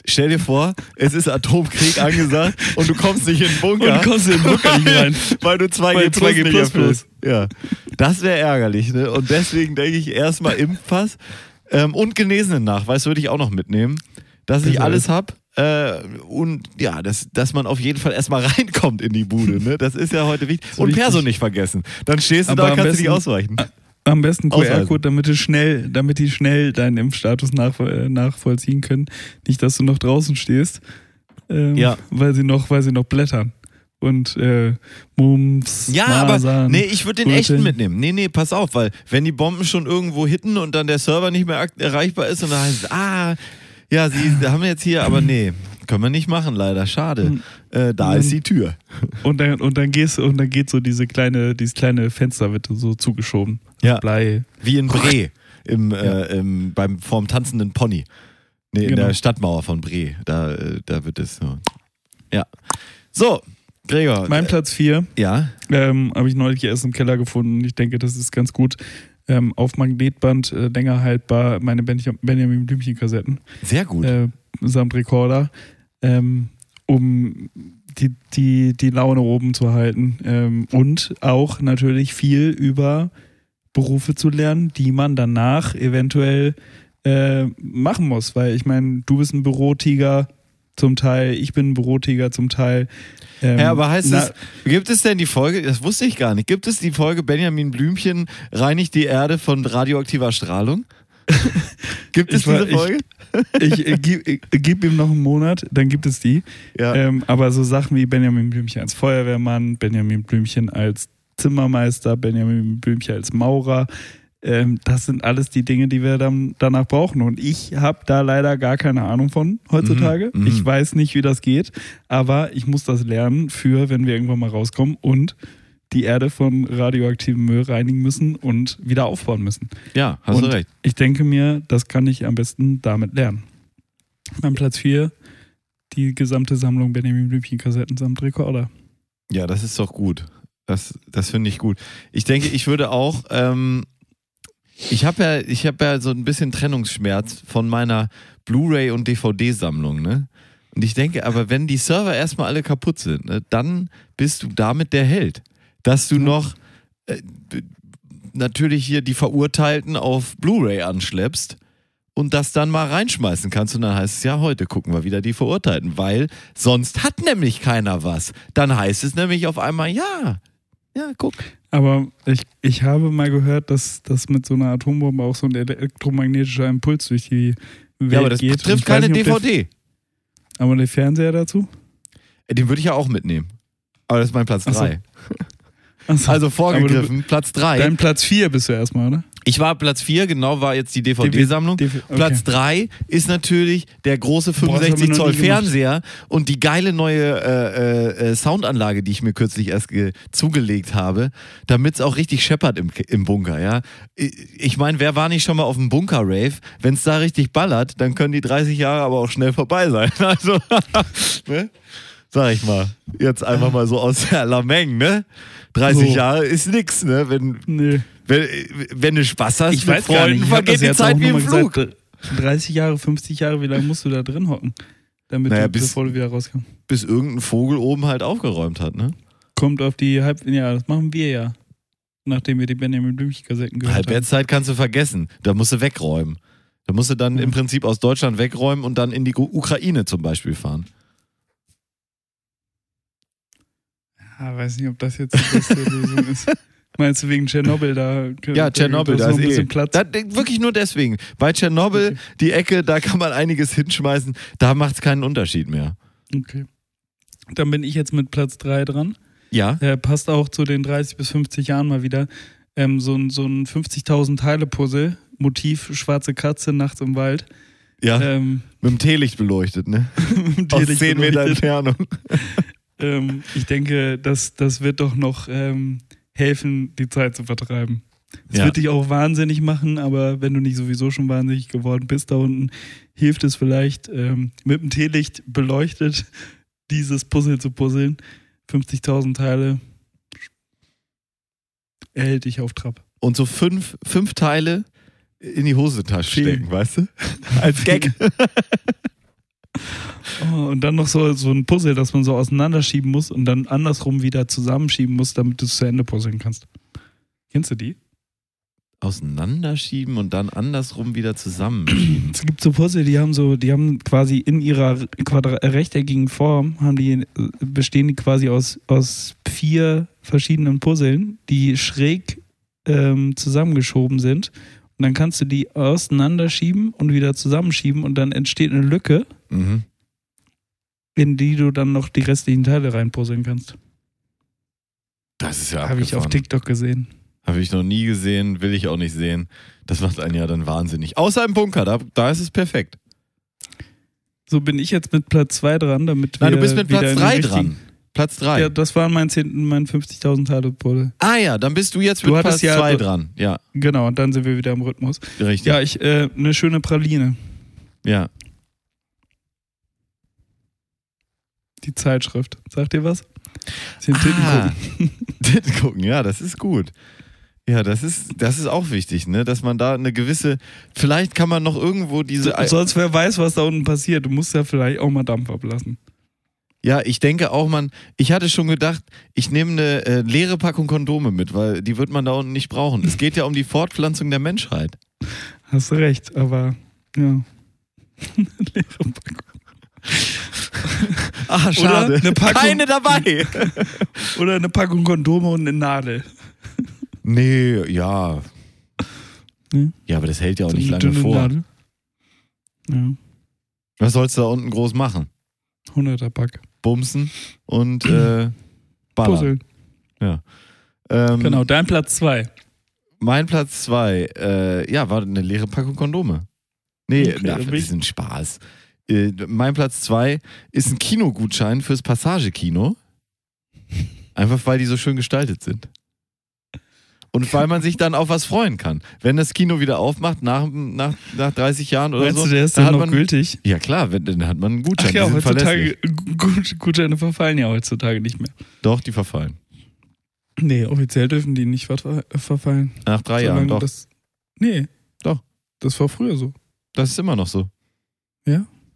Stell dir vor, es ist Atomkrieg angesagt <laughs> und du kommst nicht in den Bunker.
Und du kommst in den Bunker nicht rein. <laughs>
Weil du 2G,
Weil
plus
2G
nicht
plus
erfüllst. Ja. Das wäre ärgerlich, ne? Und deswegen denke ich erstmal Impfpass ähm, und genesenen Nachweis würde ich auch noch mitnehmen, dass ich alles habe. Äh, und ja, dass, dass man auf jeden Fall erstmal <laughs> reinkommt in die Bude. Ne? Das ist ja heute wichtig.
So
und. Perso nicht vergessen. Dann stehst du
Aber
da, kannst du
besten-
ausweichen.
Am besten. QR-Code, damit du schnell, damit die schnell deinen Impfstatus nach, äh, nachvollziehen können. Nicht, dass du noch draußen stehst, ähm,
Ja.
weil sie noch, weil sie noch blättern. Und äh, Mumps,
Ja,
Masern,
aber nee, ich würde den
Röteln.
echten mitnehmen. Nee, nee, pass auf, weil wenn die Bomben schon irgendwo hitten und dann der Server nicht mehr erreichbar ist und dann heißt es, ah, ja, sie haben jetzt hier, aber nee, können wir nicht machen, leider, schade. Äh, da
Mhm.
ist die Tür.
Und dann, und dann gehst und dann geht so diese kleine, dieses kleine Fenster wird so zugeschoben.
Ja.
Blei.
Wie in Bre, im, äh, im, beim, vorm tanzenden Pony. Nee, in
Genau.
der Stadtmauer von Bre. Da, äh, da wird es so. Ja. So, Gregor.
Mein
äh,
Platz 4
ja,
ähm, habe ich neulich erst im Keller gefunden. Ich denke, das ist ganz gut. Ähm, auf Magnetband äh, länger haltbar meine Benja- Benjamin Blümchen-Kassetten.
sehr gut.
äh, samt Rekorder, ähm, um die, die, die Laune oben zu halten ähm, und auch natürlich viel über Berufe zu lernen, die man danach eventuell äh, machen muss, weil ich meine, du bist ein Bürotiger, zum Teil Ich bin ein Bürotiger, zum Teil. Ähm,
Ja, aber heißt es, gibt es denn die Folge, das wusste ich gar nicht, gibt es die Folge Benjamin Blümchen reinigt die Erde von radioaktiver Strahlung? <laughs> gibt es
Ich
diese Folge? <laughs>
Ich äh, gib, ich, gib ihm noch einen Monat, dann gibt es die.
ja.
Ähm, aber so Sachen wie Benjamin Blümchen als Feuerwehrmann, Benjamin Blümchen als Zimmermeister, Benjamin Blümchen als Maurer, ähm, das sind alles die Dinge, die wir dann danach brauchen. Und ich habe da leider gar keine Ahnung von heutzutage.
Mhm, mhm.
Ich weiß nicht, wie das geht, aber ich muss das lernen für, wenn wir irgendwann mal rauskommen und die Erde von radioaktivem Müll reinigen müssen und wieder aufbauen müssen.
ja, hast
und
du recht.
Ich denke mir, das kann ich am besten damit lernen. Mein Platz 4, die gesamte Sammlung Benjamin Blümchen-Kassetten samt Rekorder.
Ja, das ist doch gut. Das, das finde ich gut. Ich denke, ich würde auch, ähm, ich habe ja, ich habe ja so ein bisschen Trennungsschmerz von meiner Blu-ray und DVD-Sammlung, ne? Und ich denke, aber wenn die Server erstmal alle kaputt sind, ne, dann bist du damit der Held. Dass du noch äh, natürlich hier die Verurteilten auf Blu-ray anschleppst und das dann mal reinschmeißen kannst und dann heißt es ja, heute gucken wir wieder die Verurteilten, weil sonst hat nämlich keiner was. Dann heißt es nämlich auf einmal, ja, ja, guck.
Aber ich, ich habe mal gehört, dass, dass mit so einer Atombombe auch so ein elektromagnetischer Impuls durch die Welt
Ja, aber das
geht.
Betrifft keine
nicht,
DVD.
Der, aber der Fernseher dazu?
Den würde ich ja auch mitnehmen. Aber das ist mein Platz
Ach so. <laughs>
3.
Achso,
Also vorgegriffen, Platz 3.
Dein Platz 4 bist du erstmal, oder?
Ich war Platz 4, genau war jetzt die DVD-Sammlung.
DV okay.
Platz 3 ist natürlich der große
Boah, das haben wir
65
noch
Zoll. Fernseher und die geile neue äh, äh, äh, Soundanlage, die ich mir kürzlich erst ge- zugelegt habe, damit es auch richtig scheppert im, im Bunker, ja. Ich meine, wer war nicht schon mal auf dem Bunker-Rave? Wenn es da richtig ballert, dann können die 30 Jahre aber auch schnell vorbei sein. <laughs> Also, <laughs> ne? Sag ich mal. Jetzt einfach mal so aus der Lameng, ne? 30
So.
Jahre ist nix, ne? Wenn,
Nee.
wenn, wenn du Spaß hast
Ich
mit
weiß gar nicht.
Freunden,
Ich hab
vergeht die Zeit wie im Flug.
gesagt, 30 Jahre, 50 Jahre, wie lange musst du da drin hocken? Damit
Naja,
du,
bis-
bevor du wieder rauskommst.
bis irgendein Vogel oben halt aufgeräumt hat, ne?
Kommt auf die Halb... Ja, das machen wir ja. Nachdem wir die Benjamin Blümchen-Kassetten gehört haben.
Halbwertszeit kannst du vergessen. Da musst du wegräumen. Da musst du dann
Ja.
im Prinzip aus Deutschland wegräumen und dann in die Ukraine zum Beispiel fahren.
Ja, weiß nicht, ob das jetzt die beste <laughs> Lösung ist. Meinst du wegen Tschernobyl da?
Ja, Tschernobyl, da ist
ein
eh.
bisschen Platz.
Da, wirklich nur deswegen. Bei Tschernobyl,
Okay.
die Ecke, da kann man einiges hinschmeißen. Da macht es keinen Unterschied mehr.
Okay. Dann bin ich jetzt mit Platz 3 dran.
Ja?
Der passt auch zu den 30 bis 50 Jahren mal wieder. Ähm, so ein, so ein 50.000 Teile-Puzzle. Motiv schwarze Katze nachts im Wald.
Ja.
Ähm,
Mit dem Teelicht beleuchtet, ne? <laughs> Aus
Teelicht
10 Meter. Entfernung. <laughs>
ähm, ich denke, das, das wird doch noch ähm, helfen, die Zeit zu vertreiben. Es
Ja.
wird dich auch wahnsinnig machen, aber wenn du nicht sowieso schon wahnsinnig geworden bist da unten, hilft es vielleicht, ähm, mit dem Teelicht beleuchtet <laughs> dieses Puzzle zu puzzeln. 50.000 Teile erhält dich auf Trab.
Und so fünf, fünf Teile in die Hosentasche stecken, weißt du? <laughs> Als Gag.
Oh, und dann noch so, so ein Puzzle, das man so auseinanderschieben muss und dann andersrum wieder zusammenschieben muss, damit du es zu Ende puzzeln kannst. Kennst du die?
Auseinanderschieben und dann andersrum wieder zusammenschieben.
Es gibt so Puzzle, die haben so, die haben quasi in ihrer quadra rechteckigen Form, haben die, äh, bestehen die quasi aus, aus vier verschiedenen Puzzeln, die schräg ähm, zusammengeschoben sind. Und dann kannst du die auseinanderschieben und wieder zusammenschieben und dann entsteht eine Lücke,
Mhm.
in die du dann noch die restlichen Teile reinpuzzeln kannst.
Das ist ja
Habe ich auf. TikTok gesehen.
Habe ich noch nie gesehen, will ich auch nicht sehen. Das macht einen ja dann wahnsinnig. Außer im Bunker, da, da ist es perfekt.
So bin ich jetzt mit Platz 2 dran, damit wir
Nein, du bist mit Platz
in den
3
richtigen-
dran. Platz 3.
Ja, das war mein, 10, mein 50.000 Teile Puzzle.
ah ja, dann bist du jetzt
Du
mit Platz
ja-
2
du-
dran. Ja,
Genau, und dann sind wir wieder im Rhythmus.
richtig.
Ja, ich, äh, eine schöne Praline.
ja.
Die Zeitschrift. Sagt ihr was? Sie
Ah,
gucken. <laughs>
Titten gucken, ja, das ist gut. Ja, das ist, das ist auch wichtig, ne? Dass man da eine gewisse, vielleicht kann man noch irgendwo diese.
Sonst wer weiß, was da unten passiert. Du musst ja vielleicht auch mal Dampf ablassen.
Ja, ich denke auch, man, ich hatte schon gedacht, ich nehme eine äh, leere Packung Kondome mit, weil die wird man da unten nicht brauchen. Es geht ja um die Fortpflanzung der Menschheit.
Hast recht, aber ja. <laughs> Leere Packung. <laughs>
Ah, schade.
eine Packung-
Keine dabei. <laughs>
Oder eine Packung Kondome und eine Nadel.
nee, ja.
Hm?
Ja, aber das hält ja auch
So
nicht lange
dünne
vor.
Nadel. Ja,
Was sollst du da unten groß machen?
100er Pack.
Bumsen und äh, <clears throat> ballern.
Puzzle.
Ähm,
Genau, dein Platz 2.
Mein Platz zwei, äh, ja, war eine leere Packung Kondome. Nee,
Okay,
na, das ist ein Spaß. Äh, mein Platz zwei ist ein Kinogutschein fürs Passagekino. Einfach weil die so schön gestaltet sind. Und weil man sich dann auf was freuen kann. Wenn das Kino wieder aufmacht, nach, nach, nach 30 Jahren oder
Meinst
so.
du, der ist
dann
noch
man,
gültig?
Ja klar, wenn, dann hat man einen Gutschein.
Ach ja, heutzutage, Gutscheine verfallen ja heutzutage nicht mehr.
Doch, die verfallen.
Nee, offiziell dürfen die nicht verfa- verfallen.
Nach drei
Solange
Jahren, doch. Das,
Das, nee.
Doch.
Das war früher so.
ist immer noch so.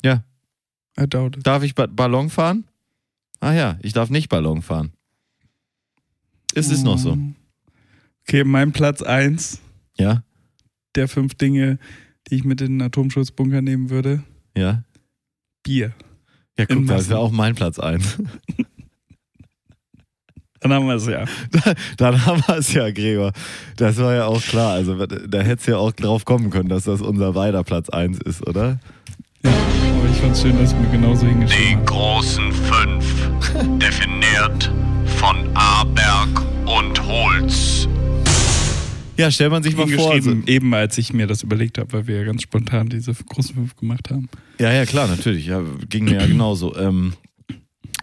I doubt it.
Darf ich ba Ballon fahren? Ah ja, ich darf nicht Ballon fahren. Es ist noch so.
Okay, mein Platz 1
Ja,
der fünf Dinge, die ich mit in den Atomschutzbunker nehmen würde.
ja.
Bier.
Ja, guck,
In
das wäre auch mein Platz 1. <laughs>
Dann haben wir es ja. <laughs>
Dann haben wir es ja, Gregor. Das war ja auch klar. Also da hättest du ja auch drauf kommen können, dass das unser beider Platz 1 ist, oder?
ja. Es schön, dass mir genauso
Die
hingeschrieben habe.
großen fünf, <laughs> definiert von Aberg und Holz.
Ja, stellt man sich mal vor. Also,
eben als ich mir das überlegt habe, weil wir ja ganz spontan diese großen fünf gemacht haben.
ja, ja, klar, natürlich. Ja, ging mir ja <clears throat> genauso. Ähm,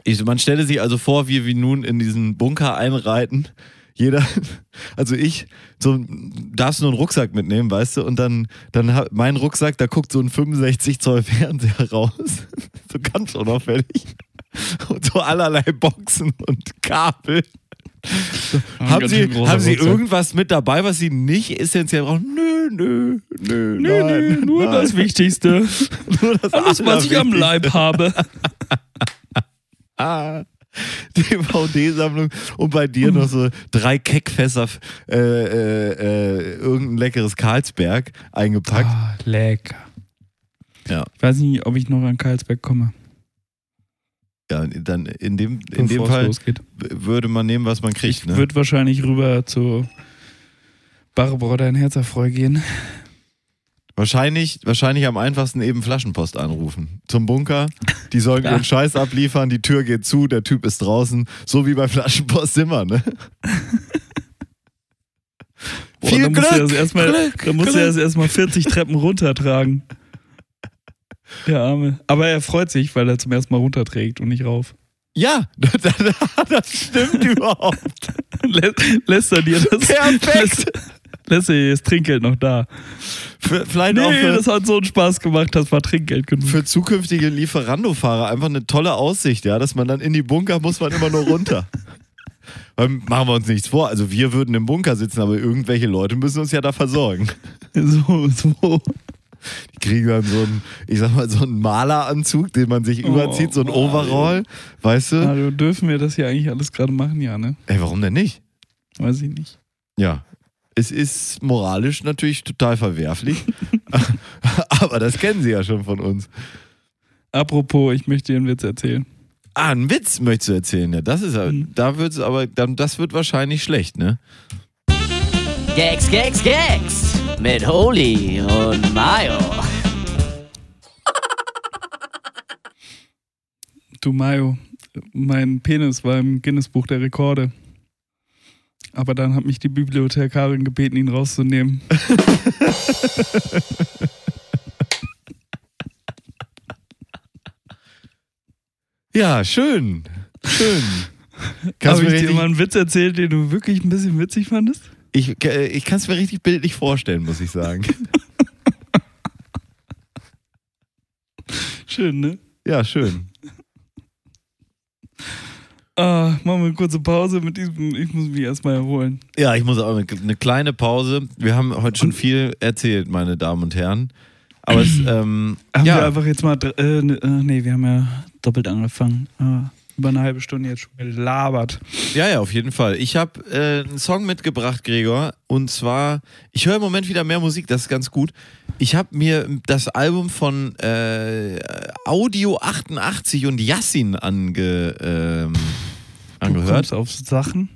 ich, man stelle sich also vor, wie wir nun in diesen Bunker einreiten. Jeder, <laughs> also ich, so darfst nur einen Rucksack mitnehmen, weißt du, und dann, dann mein Rucksack, da guckt so ein 65 Zoll Fernseher <laughs> raus, so ganz unauffällig, und so allerlei Boxen und Kabel. haben Sie, haben Sie
Rucksack.
irgendwas mit dabei, was Sie nicht essentiell brauchen? Nö, nö, nö,
Nee,
nein,
nee, nur
nein.
das Wichtigste. <laughs>
Nur das
Alles, was ich am. Leib habe.
Ah, DVD-Sammlung und bei dir noch so drei Keckfässer äh, äh, äh, irgendein leckeres Karlsberg eingepackt.
Ah, lecker.
Ja.
Ich weiß nicht, ob ich noch an Karlsberg komme.
Ja, dann in dem, in dem
bevor
Fall
losgeht.
würde man nehmen, was man kriegt.
Ich
Ne?
würde wahrscheinlich rüber zu Barrebroder in Herzerfreu gehen.
Wahrscheinlich, wahrscheinlich am einfachsten eben Flaschenpost anrufen. Zum Bunker. Die sollen ihren Scheiß abliefern, die Tür geht zu, der Typ ist draußen. So wie bei Flaschenpost immer, ne? <laughs>
Boah,
Viel
dann musst du
Glück,
das erstmal,
Glück,
dann musst du
Glück.
das erstmal 40 Treppen runtertragen. Der Arme. Aber er freut sich, weil er zum ersten Mal runterträgt und nicht rauf.
Ja, <laughs> das stimmt überhaupt. <laughs>
Lä lässt er dir das,
Perfekt.
Lässt, dir das Trinkgeld noch da.
Für, vielleicht auch
Nee,
für,
das hat so einen Spaß gemacht, das war Trinkgeld genug.
für zukünftige Lieferando-Fahrer einfach eine tolle Aussicht, ja, dass man dann in die Bunker muss man immer nur runter. <laughs> Machen wir uns nichts vor. Also wir würden im Bunker sitzen, aber irgendwelche Leute müssen uns ja da versorgen.
So, so.
Die kriegen dann so einen, ich sag mal, so einen Maleranzug, den man sich
Oh,
überzieht, so ein
Mario.
Overall, weißt du?
Also dürfen wir das hier eigentlich alles gerade machen, ja, ne?
Ey, warum denn nicht?
Weiß ich nicht.
Ja. Es ist moralisch natürlich total verwerflich. <laughs> <laughs> aber das kennen sie ja schon von uns.
Apropos, ich möchte dir einen Witz erzählen.
Ah, einen Witz möchtest du erzählen, ja. Das ist
Mhm.
da wird's aber, dann, das wird wahrscheinlich schlecht, ne?
Gags, Gags, Gags mit Holy und Mayo.
Du Mayo, mein Penis war im Guinness-Buch der Rekorde. Aber dann hat mich die Bibliothekarin gebeten, ihn rauszunehmen. <laughs>
Ja, schön. Schön.
Habe
du mir
ich dir mal einen Witz erzählt, den du wirklich ein bisschen witzig fandest?
ich äh, ich kann es mir richtig bildlich vorstellen, muss ich sagen. <laughs>
Schön, ne?
Ja, schön.
Ah, machen wir eine kurze Pause mit diesem. Ich muss mich erstmal erholen.
Ja, ich muss auch eine, eine kleine Pause. Wir haben heute schon viel erzählt, meine Damen und Herren. Aber es, <clears throat> ähm,
Haben
ja,
wir einfach jetzt mal. Äh, ne, äh, nee, wir haben ja doppelt angefangen. Ah. über eine halbe Stunde jetzt schon gelabert.
Ja, ja, auf jeden Fall. Ich habe äh, einen Song mitgebracht, Gregor. Und zwar, ich höre im Moment wieder mehr Musik, das ist ganz gut. Ich habe mir das Album von äh, Audio 88 und Yassin ange, ähm, angehört.
kommst auf Sachen.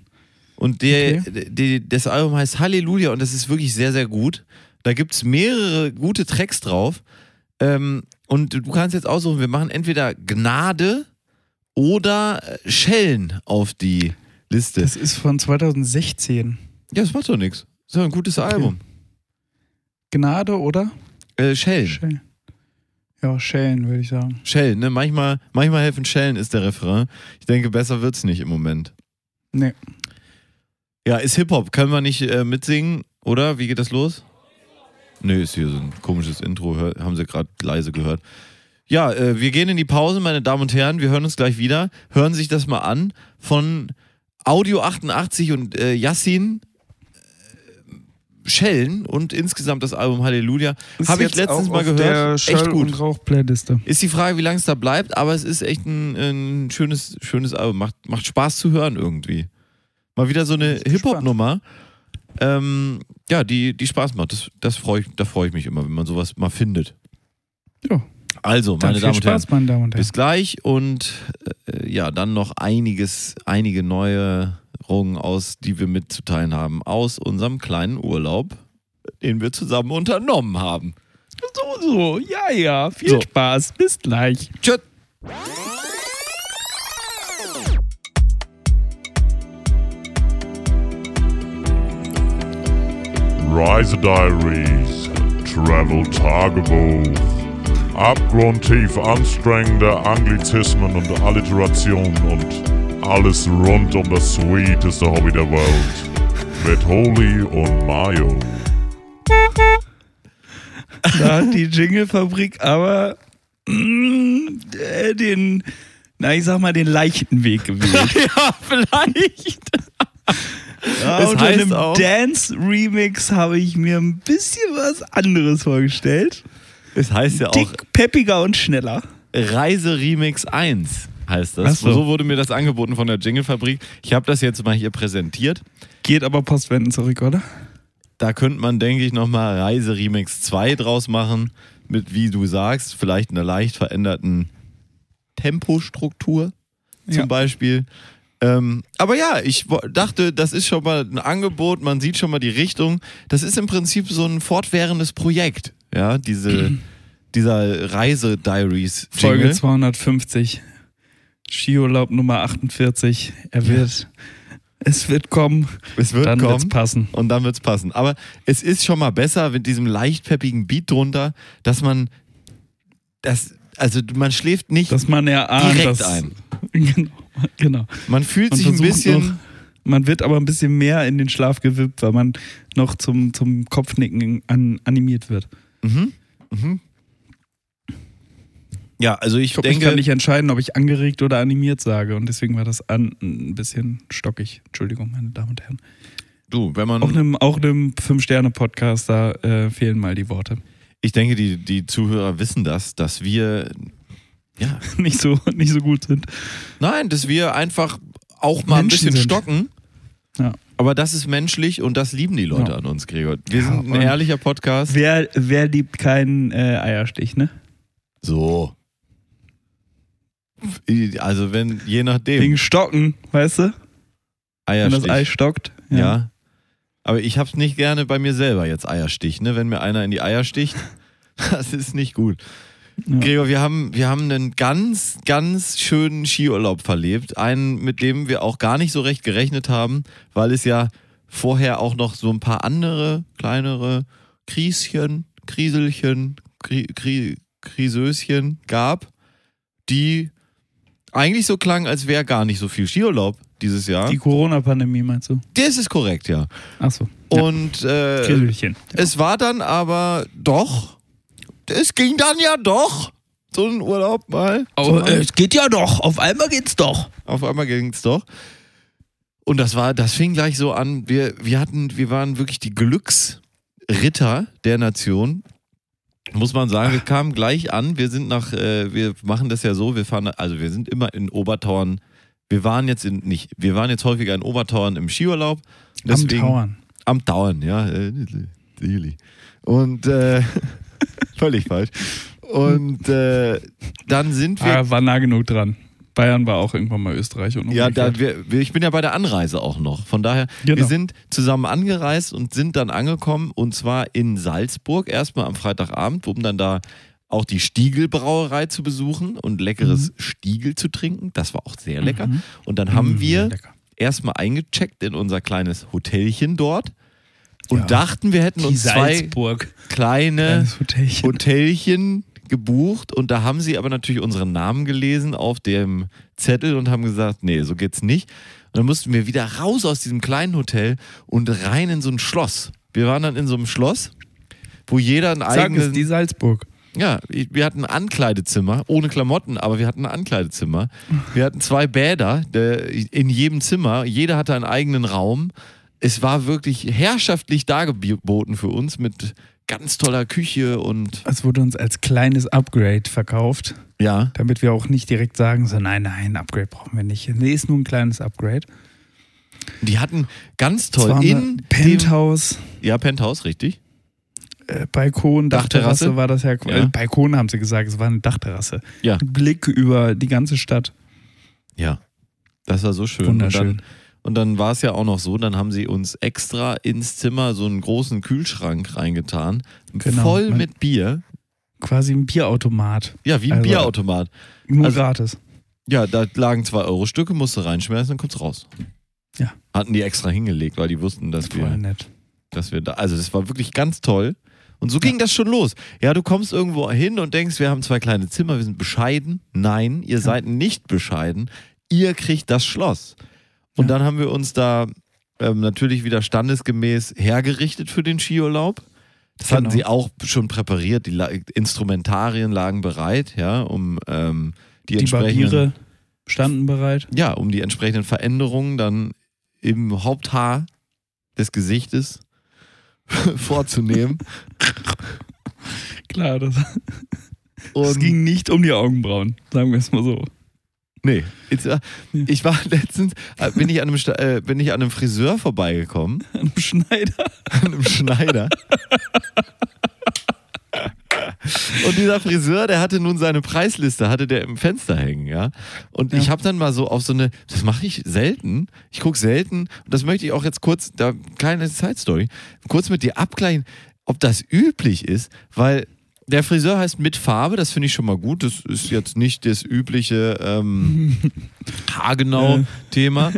Und der,
Okay.
die, das Album heißt Halleluja und das ist wirklich sehr, sehr gut. Da gibt es mehrere gute Tracks drauf. Ähm, und du kannst jetzt aussuchen, wir machen entweder Gnade oder äh, Schellen auf die Liste.
Das ist von 2016.
ja, das macht doch nichts. Das ist doch ein gutes Album.
Gnade oder?
Äh, Schellen.
Schellen. Ja, Schellen, würde ich sagen.
Schellen, ne? Manchmal, manchmal helfen Schellen ist der Refrain. Ich denke, besser wird's nicht im Moment.
Nee.
Ja, ist Hip-Hop. Können wir nicht äh, mitsingen, oder? Wie geht das los? Nö, ist hier so ein komisches Intro, hör, haben Sie gerade leise gehört. Ja, äh, wir gehen in die Pause, meine Damen und Herren. Wir hören uns gleich wieder. Hören Sie sich das mal an von Audio 88 und äh, Yassin Schellen und insgesamt das Album Halleluja. Habe ich letztens mal gehört. Echt gut. Ist die Frage, wie lange es da bleibt, aber es ist echt ein, ein schönes, schönes Album. Macht, macht Spaß zu hören irgendwie. Mal wieder so eine Hip-Hop-Nummer. Ähm, ja, die, die Spaß macht. Das, das freu ich, da freue ich mich immer, wenn man sowas mal findet.
Ja.
Also, meine Damen und Herren,
Spaß, meine Damen und Herren.
bis gleich und äh, ja, dann noch einiges, einige Neuerungen aus, die wir mitzuteilen haben, aus unserem kleinen Urlaub, den wir zusammen unternommen haben.
So, so, ja, ja. Viel
So.
Spaß. Bis gleich.
Tschüss.
Reise Diaries, Travel Tagebuch, abgrundtief anstrengende Anglizismen und Alliterationen und alles rund um das sweeteste Hobby der Welt. Mit Holy und Mayo.
Da hat die Jingle-Fabrik aber mm, äh, den, na, ich sag mal, den leichten Weg gewählt. <laughs>
Ja, vielleicht.
Ja,
Es
unter
heißt
einem Dance-Remix habe ich mir ein bisschen was anderes vorgestellt.
Es heißt ja auch
Dick, peppiger und schneller.
Reise Remix 1 heißt das.
so.
So. wurde mir das angeboten von der Jingle-Fabrik. Ich habe das jetzt mal hier präsentiert.
Geht aber postwenden zurück, oder?
Da könnte man, denke ich, nochmal Reise Remix 2 draus machen. Mit, wie du sagst, vielleicht einer leicht veränderten Tempostruktur zum
Ja.
Beispiel. Ähm, aber ja, ich dachte, das ist schon mal ein Angebot, man sieht schon mal die Richtung. Das ist im Prinzip so ein fortwährendes Projekt. Ja, diese, <clears throat> dieser Reise-Diaries.
Folge 250. Skiurlaub Nummer 48. Er wird, es wird kommen.
Es wird
dann
kommen.
wird's passen.
Und dann wird's passen. Aber es ist schon mal besser mit diesem leicht peppigen Beat drunter, dass man das, also man schläft nicht,
Dass man erahnt,
Direkt ein. <laughs>
Genau. genau.
man fühlt
Man
sich ein bisschen.
Noch, man wird aber ein bisschen mehr in den Schlaf gewippt, weil man noch zum, zum Kopfnicken an, animiert wird.
Mhm. Mhm. Ja, also ich,
Ich, glaub, ich
denke,
kann nicht entscheiden, ob ich angeregt oder animiert sage. Und deswegen war das an, ein bisschen stockig. Entschuldigung, meine Damen und Herren.
du, wenn man,
Auch einem, auch einem Fünf-Sterne-Podcast, da äh, fehlen mal die Worte.
ich denke, die, die Zuhörer wissen das, dass wir, ja, <laughs>
nicht, so, nicht so gut sind.
nein, dass wir einfach auch mal
Menschen
ein bisschen
sind.
stocken.
Ja.
Aber das ist menschlich und das lieben die Leute
Ja.
an uns, Gregor. Wir
Ja,
sind ein ehrlicher Podcast.
Wer, wer liebt keinen äh, Eierstich, ne?
So. Also wenn, je nachdem.
Wegen Stocken, weißt du? Wenn das
Eierstich.
Ei stockt.
Ja. Aber ich hab's nicht gerne bei mir selber jetzt Eierstich, ne? Wenn mir einer in die Eier sticht, <laughs> das ist nicht gut.
Ja.
Gregor, wir haben, wir haben einen ganz, ganz schönen Skiurlaub verlebt. Einen, mit dem wir auch gar nicht so recht gerechnet haben, weil es ja vorher auch noch so ein paar andere kleinere Krieschen, Kriselchen, Kri, Kri, Krisöschen gab, die eigentlich so klangen, als wäre gar nicht so viel Skiurlaub dieses Jahr.
Die Corona-Pandemie meinst du?
Das ist korrekt, ja.
Achso.
Und äh,
Kriselchen.
es war dann aber doch, es ging dann ja doch, so ein Urlaub mal. zu machen.
geht ja doch. Auf einmal geht's doch.
Auf einmal ging es doch. Und das war, das fing gleich so an, wir, wir hatten, wir waren wirklich die Glücksritter der Nation. Muss man sagen, wir kamen gleich an. Wir sind nach, äh, wir machen das ja so, wir fahren, also wir sind immer in Obertauern wir waren jetzt in, nicht, wir waren jetzt häufiger in Obertauern im Skiurlaub. Deswegen,
Am Tauern.
Am Tauern, ja. äh. Und äh, <laughs> völlig falsch. Und äh, dann sind wir.
Ah, war nah genug dran. Bayern war auch irgendwann mal Österreich und
Ja, da, wir, wir, ich bin ja bei der Anreise auch noch. Von daher,
Genau.
wir sind zusammen angereist und sind dann angekommen und zwar in Salzburg erstmal am Freitagabend, um dann da auch die Stiegelbrauerei zu besuchen und leckeres Stiegel zu trinken. Das war auch sehr lecker. Und dann haben
Mhm,
wir
lecker.
erstmal eingecheckt in unser kleines Hotelchen dort und
Ja.
dachten, wir hätten
die
uns zwei
Salzburg.
kleine
Hotelchen.
Hotelchen gebucht und da haben sie aber natürlich unseren Namen gelesen auf dem Zettel und haben gesagt, nee, so geht's nicht. Und dann mussten wir wieder raus aus diesem kleinen Hotel und rein in so ein Schloss. Wir waren dann in so einem Schloss, wo jeder ein
Sag es,
eigenes.
die Salzburg.
Ja, wir hatten ein Ankleidezimmer, ohne Klamotten, aber wir hatten ein Ankleidezimmer. Wir hatten zwei Bäder der, in jedem Zimmer. Jeder hatte einen eigenen Raum. Es war wirklich herrschaftlich dargeboten für uns mit ganz toller Küche und
Es wurde uns als kleines Upgrade verkauft,
ja.
damit wir auch nicht direkt sagen, so nein, nein, Upgrade brauchen wir nicht. Nee, ist nur ein kleines Upgrade.
Die hatten ganz toll in
ein
dem,
Penthouse,
ja Penthouse richtig
äh, Balkon,
Dachterrasse?
Dachterrasse war das ja.
Ja.
Äh, Balkon haben sie gesagt, es war eine Dachterrasse.
ja
Mit Blick über die ganze Stadt.
ja das war so schön
Wunderschön.
und dann, und dann war es ja auch noch so dann haben sie uns extra ins Zimmer so einen großen Kühlschrank reingetan
Genau.
voll mit Bier
Quasi ein Bierautomat.
ja wie ein
Also-
Bierautomat
Nur
Also-
gratis.
ja da lagen zwei Euro Stücke musst du reinschmeißen dann kommt's raus
Ja.
hatten die extra hingelegt weil die wussten dass
Voll
wir
nett.
dass wir da, also das war wirklich ganz toll. Und so ging das schon los. Ja, du kommst irgendwo hin und denkst, wir haben zwei kleine Zimmer, wir sind bescheiden. Nein, ihr seid nicht bescheiden. Ihr kriegt das Schloss. Und
Ja.
dann haben wir uns da ähm, natürlich wieder standesgemäß hergerichtet für den Skiurlaub. Das hatten
Genau.
sie auch schon präpariert. Die La Instrumentarien lagen bereit, ja, um ähm, die,
Die
entsprechenden,
Barbiere standen bereit.
ja, um die entsprechenden Veränderungen dann im Haupthaar des Gesichtes <laughs> vorzunehmen.
Klar, das, es ging nicht um die Augenbrauen, sagen wir es mal so.
Nee, äh, ich war <laughs> letztens, äh, bin ich an einem, äh, bin ich an einem Friseur vorbeigekommen, <laughs>
An einem Schneider.
an einem Schneider. Und dieser Friseur, der hatte nun seine Preisliste, hatte der im Fenster hängen, ja. Und ich
Ja.
habe dann mal so auf so eine, das mache ich selten. Ich gucke selten, und das möchte ich auch jetzt kurz, da kleine Side-Story, kurz mit dir abgleichen, ob das üblich ist, weil der Friseur heißt mit Farbe, das finde ich schon mal gut. Das ist jetzt nicht das übliche ähm, <laughs> Haargenau-Thema.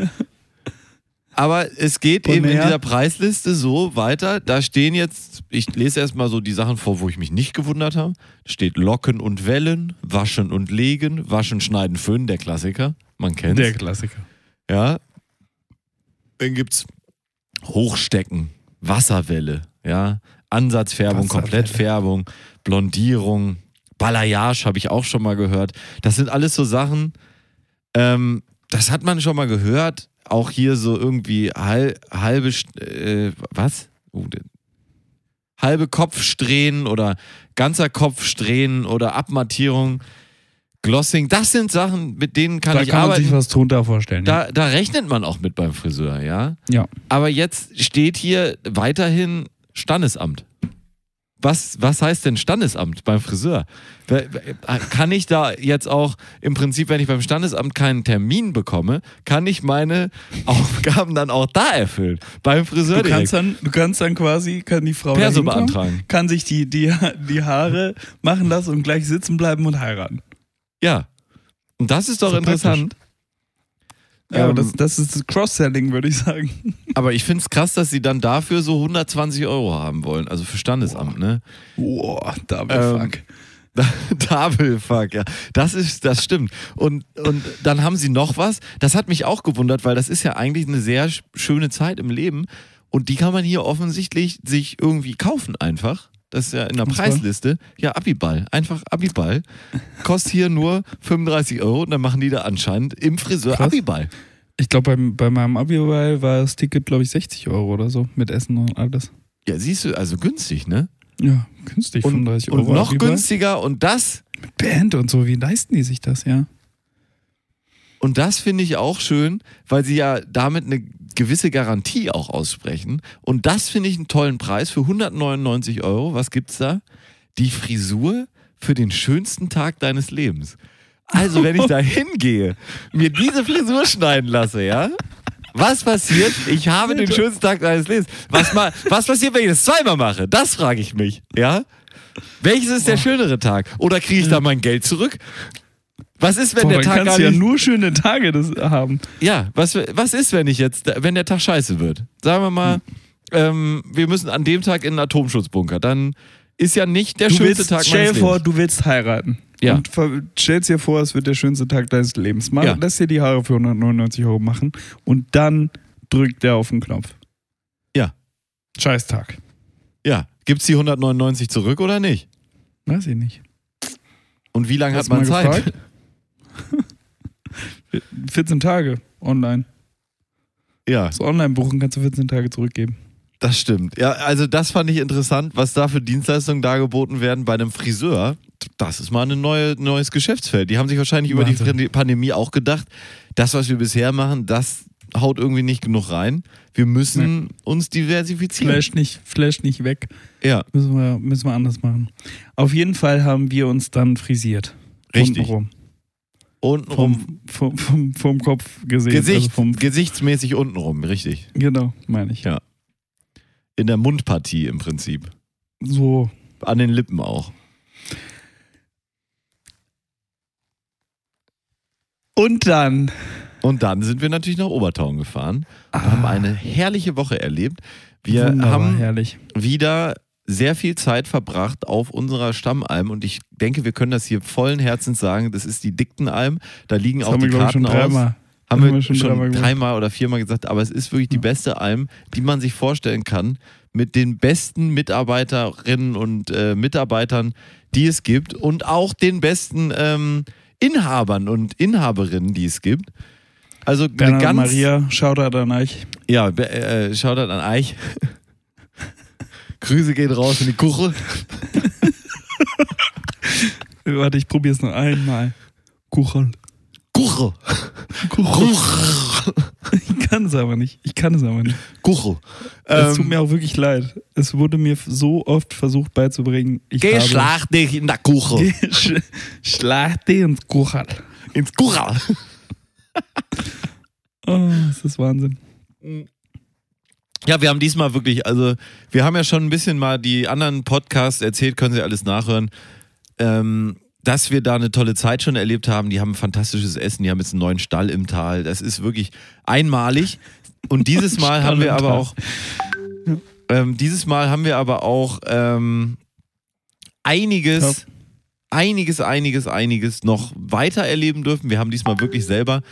Aber es geht
Von
eben in dieser Preisliste so weiter. Da stehen jetzt, ich lese erstmal so die Sachen vor, wo ich mich nicht gewundert habe. Steht Locken und Wellen, Waschen und Legen, Waschen, Schneiden, Föhnen, der Klassiker. Man kennt
Der Klassiker.
ja. Dann gibt's Hochstecken, Wasserwelle, ja, Ansatzfärbung. Komplettfärbung, Blondierung, Balayage habe ich auch schon mal gehört. Das sind alles so Sachen, ähm, das hat man schon mal gehört. Auch hier so irgendwie hal, halbe, äh, was? De- halbe Kopfsträhnen oder ganzer Kopfsträhnen oder Abmattierung, Glossing. Das sind Sachen, mit denen kann
Da
ich
kann man
arbeiten.
sich was drunter vorstellen.
Da, da rechnet man auch mit beim Friseur, ja.
ja.
Aber jetzt steht hier weiterhin Standesamt. Was, was heißt denn Standesamt beim Friseur? Kann ich da jetzt auch im Prinzip, wenn ich beim Standesamt keinen Termin bekomme, kann ich meine <laughs> Aufgaben dann auch da erfüllen? Beim Friseur
Du kannst,
direkt.
dann, du kannst dann quasi, kann die Frau
Perso beantragen.
kann sich die, die, die Haare machen lassen und gleich sitzen bleiben und heiraten.
Ja. Und das ist doch
So
interessant.
Ja, aber
Ähm,
das, das ist Cross-Selling, würde ich sagen.
Aber ich finde es krass, dass sie dann dafür so 120 Euro haben wollen. Also für Standesamt, ne?
Boah, <laughs> da
Ähm,
fuck.
Double fuck, ja. Das ist, das stimmt. Und, und dann haben sie noch was. Das hat mich auch gewundert, weil das ist ja eigentlich eine sehr sch- schöne Zeit im Leben. Und die kann man hier offensichtlich sich irgendwie kaufen einfach. Das ist ja in der? Preisliste. Ja, Abiball. Einfach Abiball. Kostet hier nur 35 Euro und dann machen die da anscheinend im Friseur
Krass.
Abiball.
Ich glaube, bei meinem Abi-Wahl war das Ticket, glaube ich, 60 Euro oder so mit Essen und alles.
Ja, siehst du, also günstig, ne?
Ja, günstig,
Und,
35 Euro.
und noch
Abi-Wahl.
günstiger und das
Mit Band und so, wie leisten die sich das, ja?
Und das finde ich auch schön, weil sie ja damit eine gewisse Garantie auch aussprechen. Und das finde ich einen tollen Preis für 199 Euro. Was gibt's da? Die Frisur für den schönsten Tag deines Lebens. Also, wenn ich da <laughs> hingehe, mir diese Frisur schneiden lasse, ja? Was passiert? Ich habe den schönsten Tag deines Lebens. Was, ma was passiert, wenn ich das zweimal mache? Das frage ich mich, ja? Welches ist der schönere Tag? Oder kriege ich da mein Geld zurück? Was ist, wenn
Boah,
der Tag gar
du ja
nicht...
nur schöne Tage das haben.
Ja, was, was ist, wenn ich jetzt, wenn der Tag scheiße wird? Sagen wir mal, ähm, wir müssen an dem Tag in einen Atomschutzbunker. Dann ist ja nicht der
Du
schönste
willst,
Tag
stell dir
meines
vor,
Lebens.
du willst heiraten.
Ja.
Und stellst dir vor, es wird der schönste Tag deines Lebens. Mach,
Ja.
Lass dir die Haare für 199 Euro machen und dann drückt der auf den Knopf.
Ja.
Scheißtag.
Ja, gibt's die 199 zurück oder nicht?
Weiß ich nicht.
Und wie lange hat man
mal
Zeit?
gefragt? <laughs> 14 Tage online.
Ja,
Das online buchen kannst du 14 Tage zurückgeben.
das stimmt. Ja, also das fand ich interessant, was da für Dienstleistungen dargeboten werden bei einem Friseur. Das ist mal ein neue, neues Geschäftsfeld. Die haben sich wahrscheinlich über
Wahnsinn.
die Pandemie auch gedacht, das, was wir bisher machen, das haut irgendwie nicht genug rein. Wir müssen uns diversifizieren.
Flash nicht, Flash nicht weg.
Ja,
Müssen wir, müssen wir anders machen. Auf jeden Fall haben wir uns dann frisiert.
Richtig.
Untenrum.
Untenrum.
Vom, vom, vom, vom Kopf gesehen.
Gesicht,
Also
gesichtsmäßig untenrum, richtig.
genau, meine ich.
Ja. In der Mundpartie im Prinzip.
So.
An den Lippen auch.
Und dann.
Und dann sind wir natürlich nach Obertauern gefahren und haben eine herrliche Woche erlebt. Wir
Ah. Wunderbar,
haben
herrlich.
wieder sehr viel Zeit verbracht auf unserer Stammalm und ich denke, wir können das hier vollen Herzens sagen, das ist die Diktenalm. Da liegen
Das
auch die
wir, glaube ich, schon
Karten aus.
dreimal.
Haben wir schon,
dreimal
dreimal oder viermal gesagt, aber es ist wirklich die beste Alm, die man sich vorstellen kann, mit den besten Mitarbeiterinnen und äh, Mitarbeitern, die es gibt und auch den besten ähm, Inhabern und Inhaberinnen, die es gibt. Also eine
Bernhard
ganz
Maria, Shoutout an euch.
ja, äh, Shoutout an Eich. <laughs> Grüße gehen raus in die Kuche. <laughs>
Warte, ich probiere es noch einmal. Kuchel.
Kuche.
Kuchel. Ich kann es aber nicht. Ich kann es aber nicht.
Kuche.
Es tut
Ähm,
mir auch wirklich leid. Es wurde mir so oft versucht beizubringen. Ich
geh
habe-
schlag dich in der Kuche.
Geh, sch schlag dich ins Kuchel.
Ins Kuche.
Oh, das ist Wahnsinn.
Ja, wir haben diesmal wirklich, also wir haben ja schon ein bisschen mal die anderen Podcasts erzählt, können Sie alles nachhören, ähm, dass wir da eine tolle Zeit schon erlebt haben. Die haben fantastisches Essen, die haben jetzt einen neuen Stall im Tal. Das ist wirklich einmalig. Und dieses <laughs> Mal haben wir aber auch, ähm, dieses Mal haben wir aber auch ähm, einiges, einiges, einiges, einiges noch weiter erleben dürfen. Wir haben diesmal wirklich selber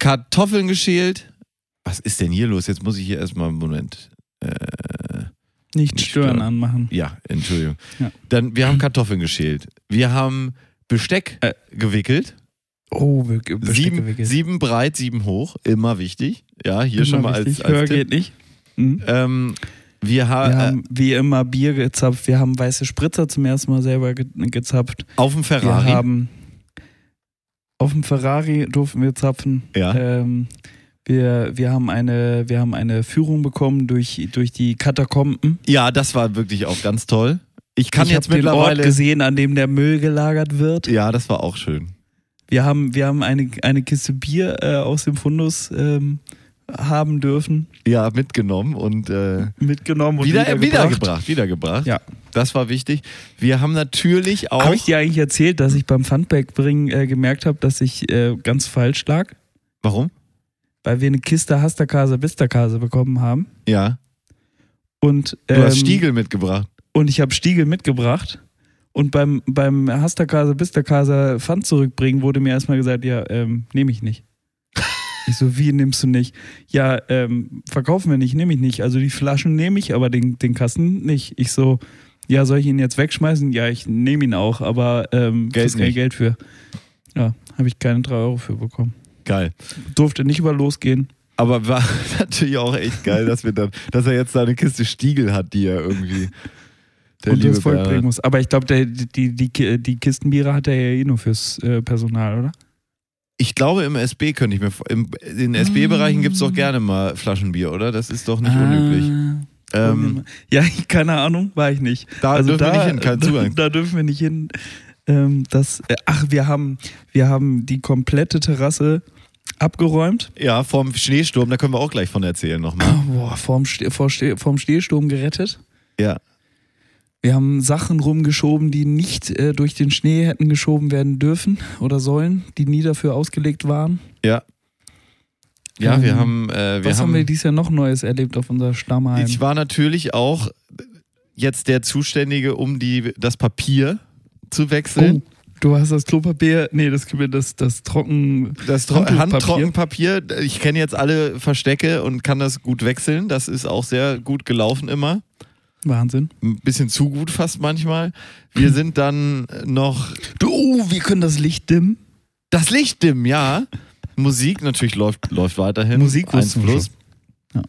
Kartoffeln geschält. Was ist denn hier los? Jetzt muss ich hier erstmal einen Moment. Äh,
Nicht
Nicht
stören
stören.
anmachen.
ja, Entschuldigung.
Ja.
Dann, wir haben Kartoffeln geschält. Wir haben Besteck
Äh,
gewickelt.
Oh, wir Besteck
Sieben,
gewickelt.
sieben breit, sieben hoch. Immer wichtig. Ja, hier
Immer
schon mal als,
wichtig.
als
Höher
Tipp.
geht nicht. Mhm.
Ähm, wir, ha
Wir
äh,
haben wie immer Bier gezapft. Wir haben weiße Spritzer zum ersten Mal selber ge gezapft.
auf dem
Wir
Ferrari.
haben auf dem Ferrari durften wir zapfen.
ja.
Ähm, wir, wir, haben eine, wir haben eine Führung bekommen durch, durch die Katakomben.
ja, das war wirklich auch ganz toll. Ich kann
ich
jetzt
habe den Ort
mittlerweile.
gesehen, an dem der Müll gelagert wird.
Ja, das war auch schön.
Wir haben, wir haben eine, eine Kiste Bier äh, aus dem Fundus ähm, haben dürfen,
Ja, mitgenommen und äh,
mitgenommen und
wieder,
wiedergebracht.
wiedergebracht. Wiedergebracht.
Ja.
Das war wichtig. Wir haben natürlich auch.
Habe ich dir eigentlich erzählt, dass ich beim Funback bringen äh, gemerkt habe, dass ich äh, ganz falsch lag?
Warum?
Weil wir eine Kiste Hastakase Bistakase bekommen haben.
Ja.
Und,
Du
ähm,
hast Stiegel mitgebracht.
und ich habe Stiegel mitgebracht. Und beim, beim Hastakase Bistakase Pfand zurückbringen wurde mir erstmal gesagt, ja, ähm, nehme ich nicht. <laughs> Ich so, wie nimmst du nicht? Ja, ähm, verkaufen wir nicht, nehme ich nicht. Also die Flaschen nehme ich, aber den, den Kasten nicht. Ich so, ja, soll ich ihn jetzt wegschmeißen? Ja, ich nehme ihn auch, aber ähm,
Geld
kein. Geld für. Ja, habe ich keine drei Euro für bekommen.
Geil.
Durfte nicht über losgehen.
Aber war <laughs> natürlich auch echt geil, dass wir dann, dass er jetzt da eine Kiste Stiegel hat, die er irgendwie. Der
und
liebe
das Volk bringen muss. Aber ich glaube, die, die, die, Kistenbiere hat er ja eh nur fürs äh, Personal, oder?
Ich glaube, im SB könnte ich mir. Im, in SB-Bereichen gibt es doch gerne mal Flaschenbier, oder? Das ist doch nicht unüblich.
Ah,
Ähm,
ja, <laughs> keine Ahnung, war ich nicht. Also <laughs>
Da dürfen wir nicht hin, kein
da,
Zugang.
Da dürfen wir nicht hin. Ähm, das, äh, ach, wir haben, wir haben die komplette Terrasse abgeräumt.
ja, vorm Schneesturm, da können wir auch gleich von erzählen nochmal.
Boah, vorm, Ste vor Ste vorm Stehsturm gerettet.
Ja.
Wir haben Sachen rumgeschoben, die nicht äh, durch den Schnee hätten geschoben werden dürfen oder sollen, die nie dafür ausgelegt waren.
Ja. Ja, wir
Ähm,
haben. Äh, wir
Was haben wir dieses Jahr noch Neues erlebt auf unser Stammheim?
Ich war natürlich auch jetzt der Zuständige, um die, das Papier zu wechseln.
oh, du hast das Klopapier, nee, das, das, das Trocken...
Das Tro. Handtrockenpapier, ich kenne jetzt alle Verstecke und kann das gut wechseln. Das ist auch sehr gut gelaufen immer.
Wahnsinn.
Ein bisschen zu gut fast manchmal. Wir <laughs> sind dann noch
Du, oh, wir können das Licht dimmen.
das Licht dimmen, ja. Musik natürlich läuft, läuft weiterhin.
Musik
Eins plus.
Ja.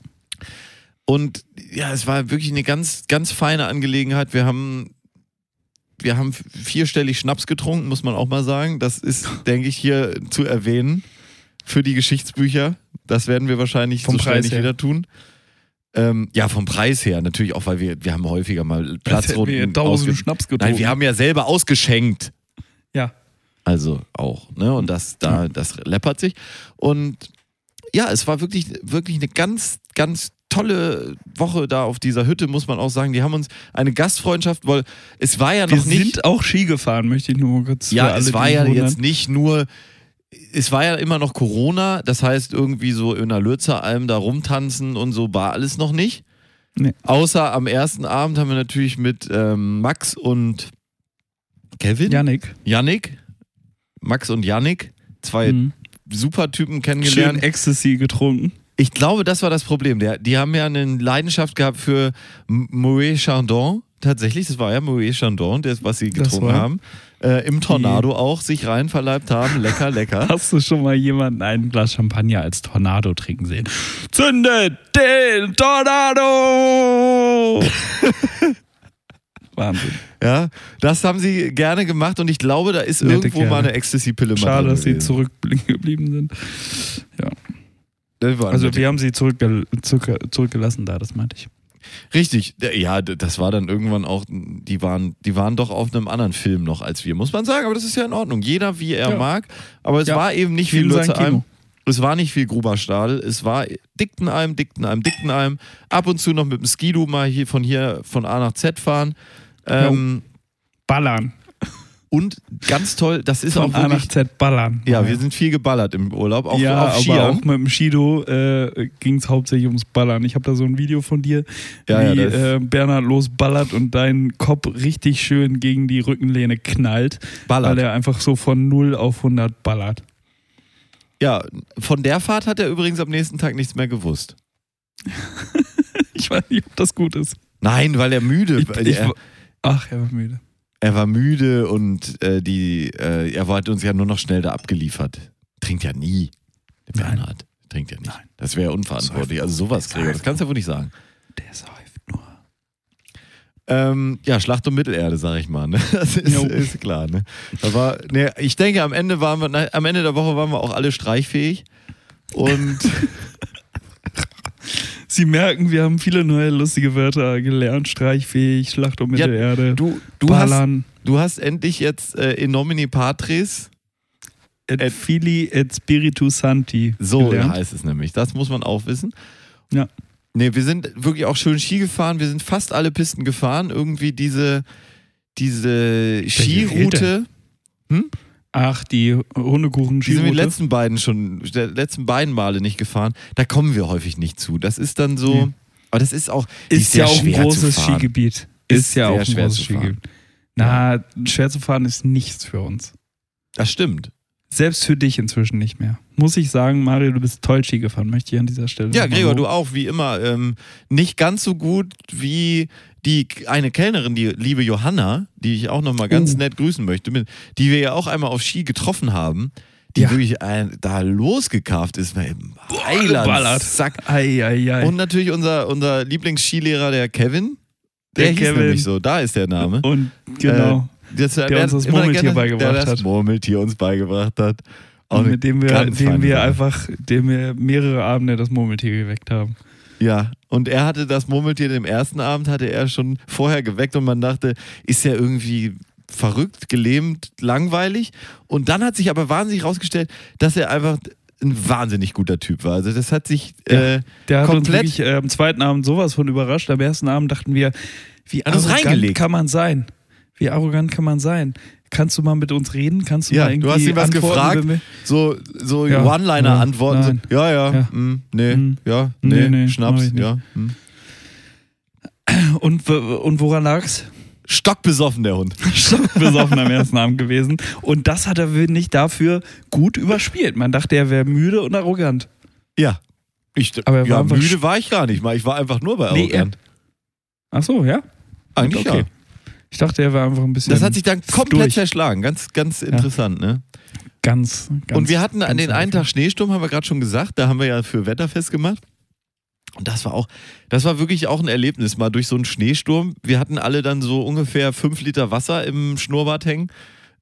Und ja, es war wirklich eine ganz, ganz feine Angelegenheit. Wir haben, wir haben vierstellig Schnaps getrunken, muss man auch mal sagen. Das ist, denke ich, hier zu erwähnen für die Geschichtsbücher. Das werden wir wahrscheinlich
Vom
so schnell
Preis
nicht wieder tun. Ähm, ja, vom Preis her natürlich auch, weil wir, wir haben häufiger mal Platzrunden
tausend Schnaps getrunken.
Nein, wir haben ja selber ausgeschenkt.
Ja.
Also auch, ne? Und das da, das läppert sich. Und ja, es war wirklich, wirklich eine ganz, ganz tolle Woche da auf dieser Hütte, muss man auch sagen. Die haben uns eine Gastfreundschaft, weil es war ja
wir
noch nicht.
sind auch Ski gefahren, möchte ich nur kurz für
ja, es war ja jetzt nicht nur. Es war ja immer noch Corona, das heißt irgendwie so in der Lürzeralm da rumtanzen und so war alles noch nicht.
Nee.
Außer am ersten Abend haben wir natürlich mit ähm, Max und Kevin,
Janik.
Yannick, Max und Yannick, zwei
Mhm.
super Typen
Schön
kennengelernt.
Ecstasy getrunken.
Ich glaube, das war das Problem. Der, die haben ja eine Leidenschaft gehabt für M- Moet Chandon. Tatsächlich, das war ja Moet Chandon, das, was sie getrunken haben. Äh, Im Tornado auch sich rein verleibt haben. Lecker, lecker. <laughs>
Hast du schon mal jemanden ein Glas Champagner als Tornado trinken sehen? Zündet den Tornado! <laughs> Wahnsinn.
Ja, das haben sie gerne gemacht und ich glaube, da ist
Nette
irgendwo
Kerle.
mal eine Ecstasy-Pille
Schade, dass sie zurückgeblieben sind.
War
Also
nett.
wir haben sie zurückgel zurück zurückgelassen da, das meinte ich.
Richtig, ja, das war dann irgendwann auch, die waren, die waren doch auf einem anderen Film noch als wir, muss man sagen, aber das ist ja in Ordnung. Jeder wie er
Ja.
mag, aber es
Ja.
war eben nicht viel Lutzealm.
Kino.
Es war nicht viel Gruberstadel, es war Dicktenalm, Dicktenalm, Dicktenalm. Ab und zu noch mit dem Skidu mal hier von hier von A nach Z fahren. Ähm,
Ballern.
Und ganz toll, das ist
Von
auch
A nach
wirklich.
Z ballern.
Ja, wir sind viel geballert im Urlaub, auch
ja,
auf
aber auch mit dem Shido äh, ging es hauptsächlich ums Ballern. Ich habe da so ein Video von dir,
Ja, ja,
wie
das-
äh, Bernhard losballert und dein Kopf richtig schön gegen die Rückenlehne knallt,
Ballert.
weil er einfach so von 0 auf 100 ballert.
Ja, von der Fahrt hat er übrigens am nächsten Tag nichts mehr gewusst. <laughs>
Ich weiß nicht, ob das gut ist.
Nein, weil er müde
Ich,
weil
ich,
er,
ach, er war müde.
Er war müde und äh, die, äh, er hat uns ja nur noch schnell da abgeliefert. Trinkt ja nie. Der
Nein.
Bernhard trinkt ja nicht.
Nein.
Das wäre unverantwortlich. Also sowas. Gregor, das kannst du ja wohl nicht sagen.
Der säuft nur.
Ähm, ja, Schlacht um Mittelerde, sag ich mal. Ne? <laughs> Das ist,
Jo.
ist klar. Ne? Da war, ne, ich denke, am Ende waren wir, na, am Ende der Woche waren wir auch alle streichfähig. Und <laughs>
Sie merken, wir haben viele neue lustige Wörter gelernt. Streichfähig, Schlacht um
Ja,
Mittelerde,
du, du, hast,
Ballern,
du hast endlich jetzt äh, in nomine patris,
et
et-
fili et spiritu santi
so
gelernt.
heißt es nämlich. Das muss man auch wissen.
Ja.
Ne, wir sind wirklich auch schön Ski gefahren. Wir sind fast alle Pisten gefahren. Irgendwie diese, diese Skiroute.
Ach, die hundekuchen
Die sind wir die letzten beiden schon, die letzten beiden Male nicht gefahren. Da kommen wir häufig nicht zu. Das ist dann so.
Nee.
Aber das ist auch.
Ist
sehr
ja auch ein großes. Skigebiet.
Ist
Ist, ja auch ein
schwer
großes. Skigebiet. Na, schwer zu fahren ist nichts für uns.
Das stimmt.
Selbst für dich inzwischen nicht mehr. Muss ich sagen, Mario, du bist toll Ski gefahren, möchte ich an dieser Stelle.
Ja, Gregor, du auch, wie immer. Ähm, nicht ganz so gut wie die eine Kellnerin, die liebe Johanna, die ich auch nochmal ganz
Oh.
nett grüßen möchte, die wir ja auch einmal auf Ski getroffen haben, die
Ja.
wirklich ein, da losgekarft ist. Heiland. Sack.
Ei, ei, ei.
Und natürlich unser, unser Lieblingsskilehrer, der Kevin. Der,
Der
hieß
Kevin.
nämlich so, da ist der Name.
Und genau.
Das,
Der uns das Murmeltier
gerne-
beigebracht
der das
hat.
Murmeltier uns beigebracht hat. Auch eine
mit dem wir, dem wir einfach, dem wir mehrere Abende das Murmeltier geweckt haben.
Ja, und er hatte das Murmeltier dem ersten Abend, hatte er schon vorher geweckt und man dachte, ist ja irgendwie verrückt, gelähmt, langweilig. Und dann hat sich aber wahnsinnig rausgestellt, dass er einfach ein wahnsinnig guter Typ war. Also das hat sich äh,
Der hat uns
komplett
wirklich äh, am zweiten Abend sowas von überrascht. Am ersten Abend dachten wir, wie
uns
arrogant kann man sein? Wie arrogant kann man sein? Kannst du mal mit uns reden? Kannst du
Ja,
mal irgendwie
du hast ihn was
antworten,
gefragt, so, so
Ja,
One-Liner-Antworten.
ja,
so, ja, ja,
Ja.
mm, nee,
Mm.
ja,
Nee,
nee,
nee,
Schnaps, ja. mm.
Und, und woran lag's?
Stockbesoffen, der Hund. <laughs>
besoffen am ersten Abend gewesen. Und das hat er nicht dafür gut überspielt. Man dachte, er wäre müde und arrogant.
Ja. Ich,
Aber er war
ja, müde war ich gar nicht mal. Ich war einfach nur bei
Nee,
arrogant.
Ach so, ja?
Eigentlich
okay.
ja.
Ich dachte, er war einfach ein bisschen.
Das hat sich dann komplett
durch.
zerschlagen. Ganz, ganz interessant, ne?
ganz, ganz.
Und wir hatten an den einen. Tag Schneesturm, haben wir gerade schon gesagt. Da haben wir ja für Wetterfest gemacht. Und das war auch, das war wirklich auch ein Erlebnis, mal durch so einen Schneesturm. Wir hatten alle dann so ungefähr fünf Liter Wasser im Schnurrbart hängen.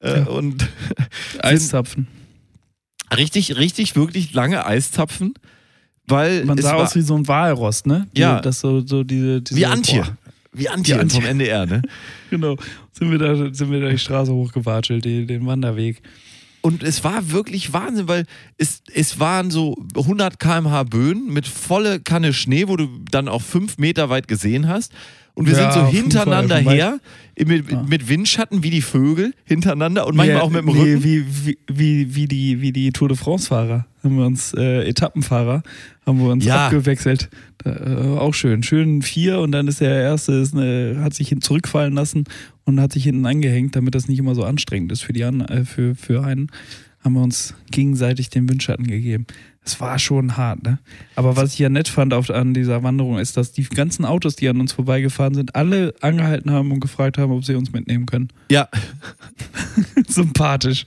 Äh,
Ja.
Und <laughs>
Eiszapfen.
richtig, richtig, wirklich lange Eiszapfen. Weil
Man sah
war,
aus wie so ein Walross, ne?
Ja.
Das so, so diese, diese
wie Antje.
Boah,
Wie Antje,
Antje.
vom NDR, ne? <laughs>
genau. Sind wir, da, sind wir da die Straße hochgewatschelt, die, den Wanderweg.
Und es war wirklich Wahnsinn, weil es, es waren so 100 km/h Böen mit volle Kanne Schnee, wo du dann auch fünf Meter weit gesehen hast. Und wir
Ja,
sind so
Fall,
hintereinander
weit.
her, mit,
Ja.
mit Windschatten wie die Vögel hintereinander und manchmal
Wie-
auch mit dem
wie,
Rücken.
Wie, wie, wie, wie, die, wie die Tour de France-Fahrer. Haben wir uns, äh, Etappenfahrer, haben wir uns
Ja.
abgewechselt. Äh, auch schön. Schön vier und dann ist der erste, ist eine, hat sich zurückfallen lassen und hat sich hinten angehängt, damit das nicht immer so anstrengend ist für, die an, äh, für, für einen. Haben wir uns gegenseitig den Windschatten gegeben. Es war schon hart, ne? Aber was ich ja nett fand auf, an dieser Wanderung ist, dass die ganzen Autos, die an uns vorbeigefahren sind, alle angehalten haben und gefragt haben, ob sie uns mitnehmen können.
Ja. <laughs>
Sympathisch.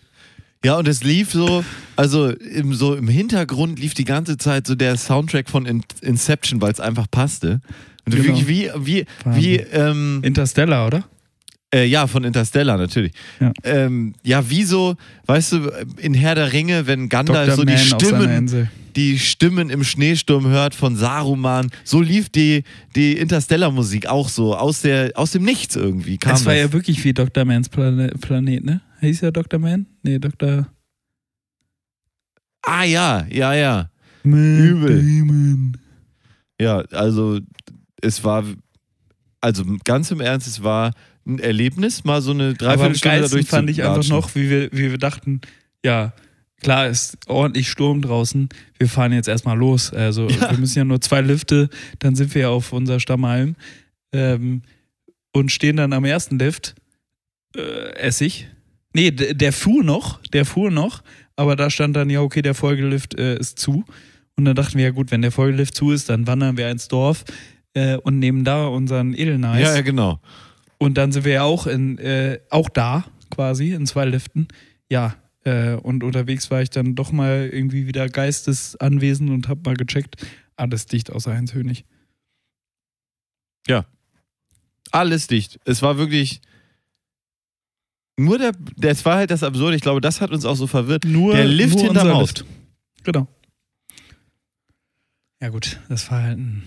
ja, und es lief so, also im, so im Hintergrund lief die ganze Zeit so der Soundtrack von In Inception, weil es einfach passte. Und
Genau.
wirklich wie, wie, wie, ähm,
Interstellar, oder?
Äh, ja, von Interstellar natürlich.
Ja.
Ähm, ja, wie so, weißt du, in Herr der Ringe, wenn Gandalf
Dr.
so die
Man seiner
Stimmen, die Stimmen im Schneesturm hört von Saruman, so lief die, die Interstellar-Musik auch so aus, der, aus dem Nichts irgendwie. Kam
Es war
das.
ja wirklich wie Dr. Mans Plane Planet, ne? Hieß ja Dr. Man? Nee, Dr.
ah ja, ja, ja.
Man
Übel.
Damon.
Ja, also es war, also ganz im Ernst, es war ein Erlebnis, mal so eine Dreiviertelstunde
geilsten
dadurch
fand ich einfach noch, wie wir, wie wir dachten, ja, klar ist ordentlich Sturm draußen, wir fahren jetzt erstmal los. Also <laughs>
Ja.
wir müssen ja nur zwei Lifte, dann sind wir ja auf unser Stammheim ähm, und stehen dann am ersten Lift, äh, Essig. Nee, der fuhr noch, der fuhr noch, aber da stand dann, ja, okay, der Folgelift äh, ist zu. Und dann dachten wir, ja gut, wenn der Folgelift zu ist, dann wandern wir ins Dorf äh, und nehmen da unseren Edelnice.
Ja, ja, genau.
Und dann sind wir ja auch in, äh, auch da quasi in zwei Liften. Ja, äh, und unterwegs war ich dann doch mal irgendwie wieder geistesanwesend und hab mal gecheckt, alles dicht außer Heinz-Hönig.
Alles dicht. Es war wirklich. Nur der, das war halt das Absurde. Ich glaube, das hat uns auch so verwirrt.
Nur
Der Lift
nur
hinterm Haus.
Genau. Ja gut, das war halt ein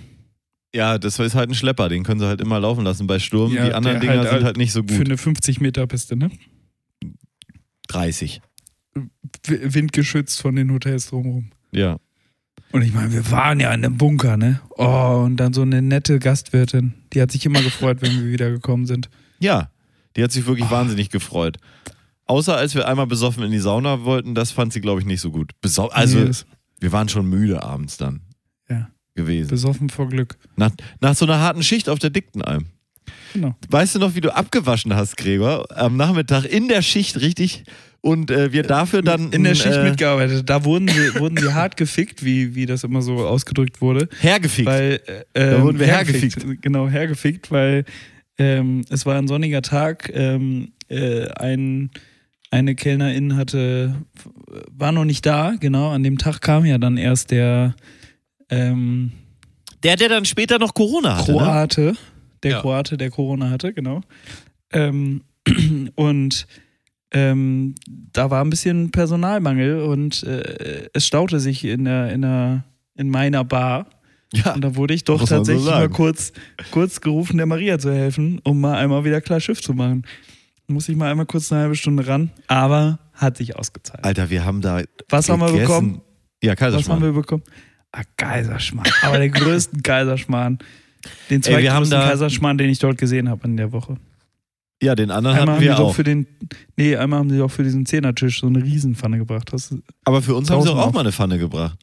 Ja, das ist halt ein Schlepper. Den können sie halt immer laufen lassen bei Sturm.
Ja,
Die anderen
der
Dinger
halt
sind
halt
nicht so
für
gut.
eine 50 Meter Piste, ne?
30.
W- Windgeschützt von den Hotels drumherum.
Ja.
Und ich meine, wir waren ja in einem Bunker, ne? Oh, und dann so eine nette Gastwirtin. Die hat sich immer gefreut, wenn wir wieder gekommen sind.
Ja. Die hat sich wirklich
Ah.
wahnsinnig gefreut. Außer als wir einmal besoffen in die Sauna wollten, das fand sie, glaube ich, nicht so gut. Besau also,
Nee,
wir waren schon müde abends dann. Gewesen.
besoffen vor Glück.
Nach, nach so einer harten Schicht auf der Dicktenalm.
Genau.
Weißt du noch, wie du abgewaschen hast, Gregor? Am Nachmittag in der Schicht richtig und äh, wir dafür dann
in der Schicht
äh,
mitgearbeitet. Da wurden sie, wurden sie hart gefickt, wie, wie das immer so ausgedrückt wurde.
hergefickt.
Weil, äh,
Da wurden wir
Genau, hergefickt, weil ähm, es war ein sonniger Tag. Ähm, äh, ein, eine Kellnerin hatte, war noch nicht da, genau. An dem Tag kam ja dann erst der ähm,
der, der dann später noch Corona hatte. Ne?
Kroate, der
Ja.
Kroate, der Corona hatte, genau. Ähm, <clears throat> und ähm, da war ein bisschen Personalmangel und äh, es staute sich in, der, in, der, in meiner Bar.
Ja.
Und da wurde ich doch
man so
tatsächlich mal kurz, kurz gerufen, der Maria zu helfen, um mal einmal wieder klar Schiff zu machen. Muss ich mal einmal kurz eine halbe Stunde ran, aber hat sich ausgezahlt.
Alter, wir haben da.
Was haben wir
gegessen.
bekommen?
Ja,
Was haben
Kaiserschmarrn.
wir bekommen? Ah, Kaiserschmarrn. Aber der größten <laughs> Kaiserschmarrn. Den
wir
zweitgrößten Kaiserschmarrn, den ich dort gesehen habe in der Woche.
Ja, den anderen
Einmal
hatten
haben die
wir
doch
auch.
für den, nee, einmal haben sie auch für diesen Zehnertisch so eine Riesenpfanne gebracht. Das,
Aber für uns haben sie auch
auf.
mal eine Pfanne gebracht.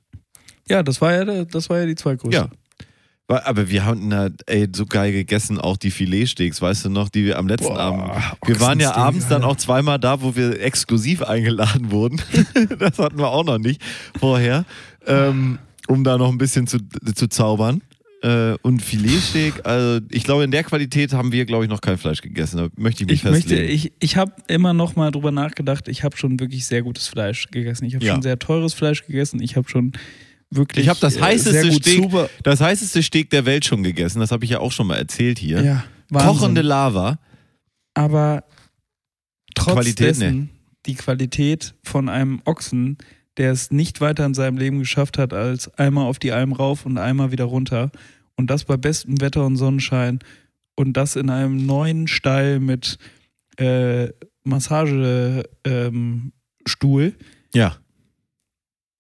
ja, das war ja, das war ja die zweitgrößte.
Ja. Aber wir haben da, ey, so geil gegessen, auch die Filetsteaks, weißt du noch, die wir am letzten
Boah,
Abend. Wir waren ja abends dann auch zweimal da, wo wir exklusiv eingeladen wurden. <laughs> das hatten wir auch noch nicht vorher, ähm, um da noch ein bisschen zu, zu zaubern. Äh, und Filetsteak, also ich glaube, in der Qualität haben wir, glaube ich, noch kein Fleisch gegessen. Da möchte ich mich
Ich möchte,
festlegen.
ich, ich habe immer noch mal drüber nachgedacht, ich habe schon wirklich sehr gutes Fleisch gegessen. Ich habe
Ja.
schon sehr teures Fleisch gegessen. Ich habe schon wirklich
Ich habe das
äh,
heißeste Steak, das heißeste Steak der Welt schon gegessen. Das habe ich ja auch schon mal erzählt hier.
ja.
Kochende Lava.
aber trotz
Qualität,
dessen die Qualität von einem Ochsen, der es nicht weiter in seinem Leben geschafft hat, als einmal auf die Alm rauf und einmal wieder runter und das bei bestem Wetter und Sonnenschein und das in einem neuen Stall mit äh, Massagestuhl, ähm,
Ja.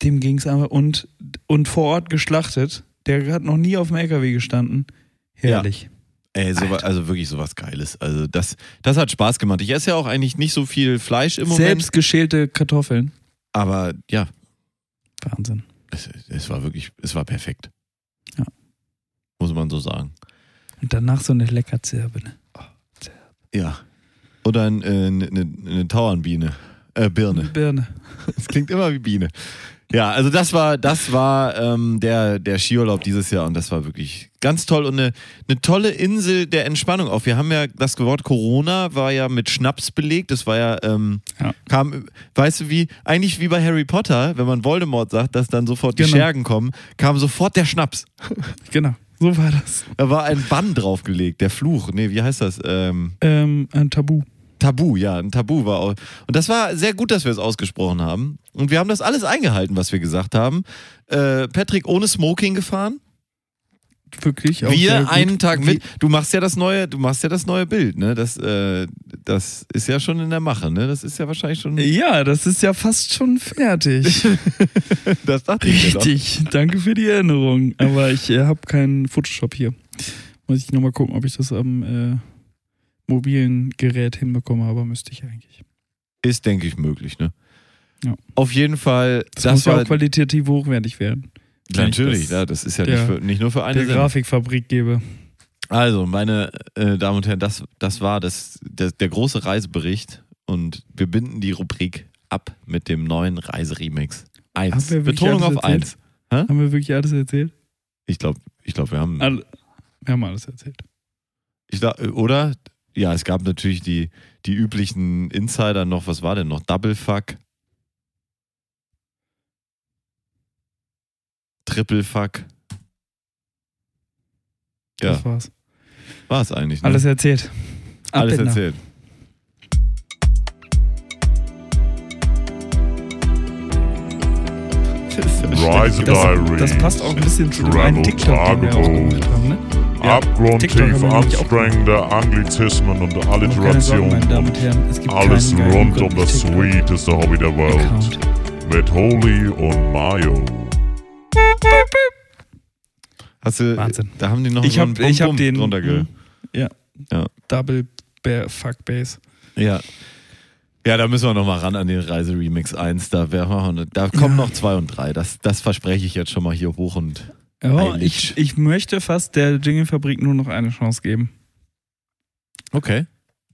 dem ging es einmal und, und vor Ort geschlachtet. Der hat noch nie auf dem LKW gestanden. Herrlich.
Ey, so, also wirklich sowas Geiles. Also das, das hat Spaß gemacht. Ich esse ja auch eigentlich nicht so viel Fleisch im Moment.
Selbst geschälte Kartoffeln.
Aber ja,
Wahnsinn.
es, es war wirklich, es war perfekt.
Ja.
Muss man so sagen.
Und danach so eine Leckerzirbe. Ne?
Ja. Oder ein, äh, eine, eine Tauernbiene. Äh, Birne.
Birne. <laughs>
Das klingt immer wie Biene. Ja, also das war, das war ähm, der, der Skiurlaub dieses Jahr und das war wirklich ganz toll und eine, eine tolle Insel der Entspannung auch. Wir haben ja das Wort Corona war ja mit Schnaps belegt. Das war ja, ähm,
Ja.
kam, weißt du wie, eigentlich wie bei Harry Potter, wenn man Voldemort sagt, dass dann sofort die
Genau.
Schergen kommen, kam sofort der Schnaps. <laughs>
Genau. So war das.
Da war ein Bann draufgelegt, der Fluch. Nee, wie heißt das? Ähm,
Ähm, ein Tabu.
Tabu, ja, ein Tabu war auch. Und das war sehr gut, dass wir es ausgesprochen haben. Und wir haben das alles eingehalten, was wir gesagt haben. Äh, Patrick ohne Smoking gefahren.
Wirklich auch
wir einen Tag mit. Du machst ja das neue, du machst ja das neue Bild, ne? Das, äh, das ist ja schon in der Mache, ne? Das ist ja wahrscheinlich schon.
Ja, das ist ja fast schon fertig. <laughs>
Das dachte ich mir doch.
Richtig. Danke für die Erinnerung. Aber ich äh, habe keinen Photoshop hier. Muss ich nochmal gucken, ob ich das am äh, mobilen Gerät hinbekomme, aber müsste ich eigentlich.
Ist, denke ich, möglich, ne?
Ja.
Auf jeden Fall,
Das,
das,
muss ja auch qualitativ hochwertig werden.
natürlich,
das
ja, das ist ja
der-
nicht, für, nicht nur für eine
Der
Sendung.
Grafikfabrik gebe.
Also, meine äh, Damen und Herren, das, das war das, das, der große Reisebericht und wir binden die Rubrik ab mit dem neuen Reiseremix. Eins. Betonung auf eins.
Haben wir wirklich alles erzählt?
Ich glaube, ich glaub, wir haben.
Alle, wir haben alles erzählt.
Ich glaub, oder? Ja, es gab natürlich die, die üblichen Insider noch. Was war denn noch? Double Fuck. Triple Fuck. Ja,
Das war's.
war es eigentlich. Ne?
Alles erzählt.
Alles
Abbinder.
erzählt.
Rise
Das,
Diary.
das passt auch ein bisschen zu dem einen TikTok, den wir auch gemacht haben, ne? TikTok
Abgrundtief anstrengende Anglizismen und Alliterationen.
und
Alles rund um das sweeteste Hobby der Welt.
Account.
Mit Holy und Mayo.
Hast du,
Wahnsinn.
Da haben die noch
Ich
so
habe
einen Bum
ich hab den
drunter ge
mm, ja,
Ja.
Double Bear Fuck Bass.
Ja. Ja, da müssen wir noch mal ran an den Reiseremix 1. Da, wär, da kommen noch 2 und 3. Das, das verspreche ich jetzt schon mal hier hoch und
Ja,
Eilig.
ich, ich möchte fast der Jingle-Fabrik nur noch eine Chance geben,
Okay.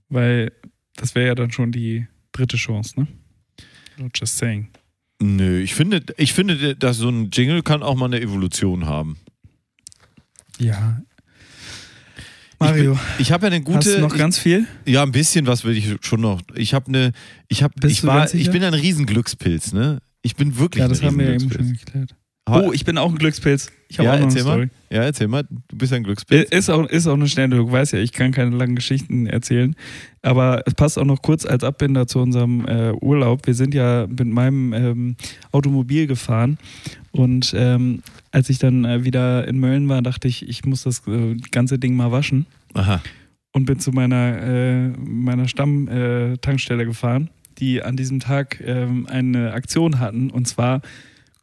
weil das wäre ja dann schon die dritte Chance, ne? Just saying.
Nö, ich finde, ich finde, dass so ein Jingle kann auch mal eine Evolution haben.
Ja. Mario,
Ich habe ja eine
hast
gute.
du noch ganz viel?
ja, ein bisschen was will ich schon noch. Ich habe eine. Ich habe. Ich war. Ich bin ein Riesenglückspilz, ne? Ich bin wirklich
Ja,
ein
das haben wir ja eben
Riesenglückspilz.
schon geklärt. Oh, ich bin auch ein Glückspilz. Ich habe
ja,
auch noch eine
erzähl
Story.
mal. Ja, erzähl mal. Du bist ein Glückspilz.
Ist auch, ist auch eine schnelle, du weißt ja, ich kann keine langen Geschichten erzählen. Aber es passt auch noch kurz als Abbinder zu unserem äh, Urlaub. Wir sind ja mit meinem ähm, Automobil gefahren und ähm, als ich dann äh, wieder in Mölln war, dachte ich, ich muss das äh, ganze Ding mal waschen
Aha.
und bin zu meiner, äh, meiner Stammtankstelle äh, gefahren, die an diesem Tag ähm, eine Aktion hatten und zwar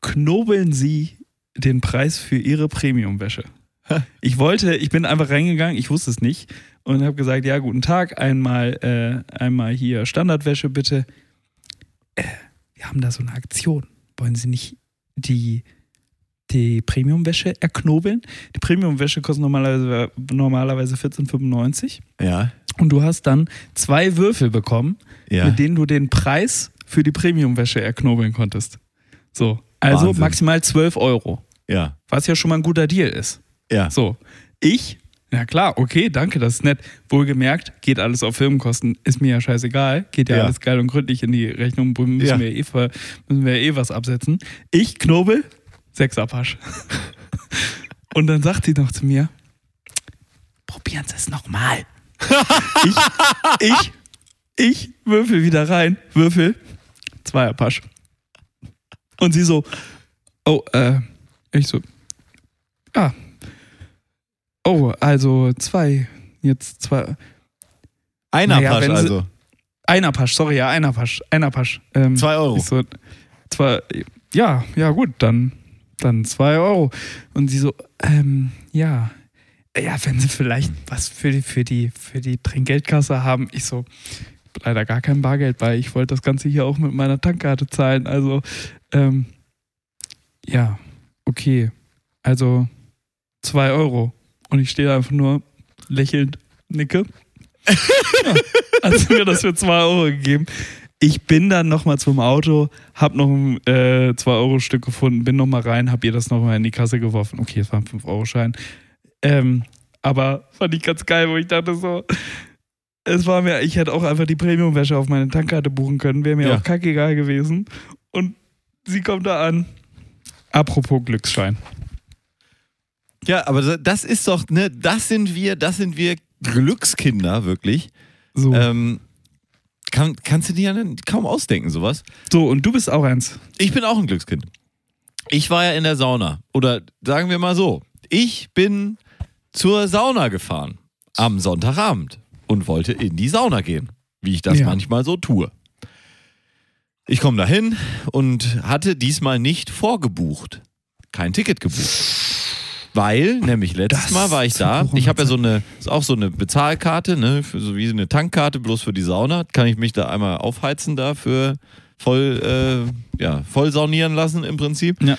knobeln sie den Preis für ihre Premiumwäsche. Ich wollte, ich bin einfach reingegangen, ich wusste es nicht und habe gesagt, ja, guten Tag, einmal, äh, einmal hier Standardwäsche bitte. Äh, wir haben da so eine Aktion. Wollen Sie nicht die, die Premiumwäsche erknobeln? Die Premiumwäsche kostet normalerweise, normalerweise 14,95
Ja.
und du hast dann zwei Würfel bekommen,
Ja.
mit denen du den Preis für die Premiumwäsche erknobeln konntest. So, also
Wahnsinn.
maximal 12 Euro,
Ja.
was ja schon mal ein guter Deal ist.
Ja.
So, ich, ja klar, okay, danke, das ist nett. Wohlgemerkt, geht alles auf Firmenkosten, ist mir ja scheißegal, geht ja,
Ja.
alles geil und gründlich in die Rechnung, müssen,
Ja.
wir, eh, müssen wir eh was absetzen. Ich knobel, Sechserpasch. <laughs> und dann sagt sie noch zu mir, probieren Sie es nochmal. ich, ich, ich würfel wieder rein, würfel, Zweierpasch. Und sie so, oh, äh, ich so, ah, oh, also zwei, jetzt zwei,
Einer
Naja,
Pasch also.
einer Pasch, sorry, ja, einer Pasch, einer Pasch. Ähm,
Zwei Euro.
Ich so, zwei, ja, ja gut, dann, dann zwei Euro. Und sie so, ähm, ja, ja, wenn sie vielleicht was für die, für die, für die Trinkgeldkasse haben. Ich so, leider gar kein Bargeld bei. Ich wollte das Ganze hier auch mit meiner Tankkarte zahlen. Also, ähm, ja, okay. Also zwei Euro. Und ich stehe einfach nur lächelnd, nicke. ja, hat mir das für zwei Euro gegeben. Ich bin dann nochmal zum Auto, hab noch ein äh, 2-Euro-Stück gefunden, bin nochmal rein, hab ihr das nochmal in die Kasse geworfen. Okay, es war ein 5-Euro-Schein. Ähm, aber fand ich ganz geil, wo ich dachte so, es war mir, ich hätte auch einfach die Premium-Wäsche auf meine Tankkarte buchen können, wäre mir
Ja.
auch kackegal gewesen. Und sie kommt da an. Apropos Glücksschein.
Ja, aber das ist doch, ne, das sind wir, das sind wir Glückskinder, wirklich.
So,
Ähm, kann, kannst du dir ja kaum ausdenken, sowas.
so, und du bist auch eins.
Ich bin auch ein Glückskind. Ich war ja in der Sauna. Oder sagen wir mal so, ich bin zur Sauna gefahren am Sonntagabend und wollte in die Sauna gehen, wie ich das
Ja.
manchmal so tue. Ich komme dahin und hatte diesmal nicht vorgebucht. Kein Ticket gebucht. Weil, nämlich letztes
Das
Mal war ich da. Ich habe ja so eine, ist auch so eine Bezahlkarte, ne, für, so wie eine Tankkarte, bloß für die Sauna. Kann ich mich da einmal aufheizen da für voll, äh, ja, voll saunieren lassen im Prinzip.
Ja.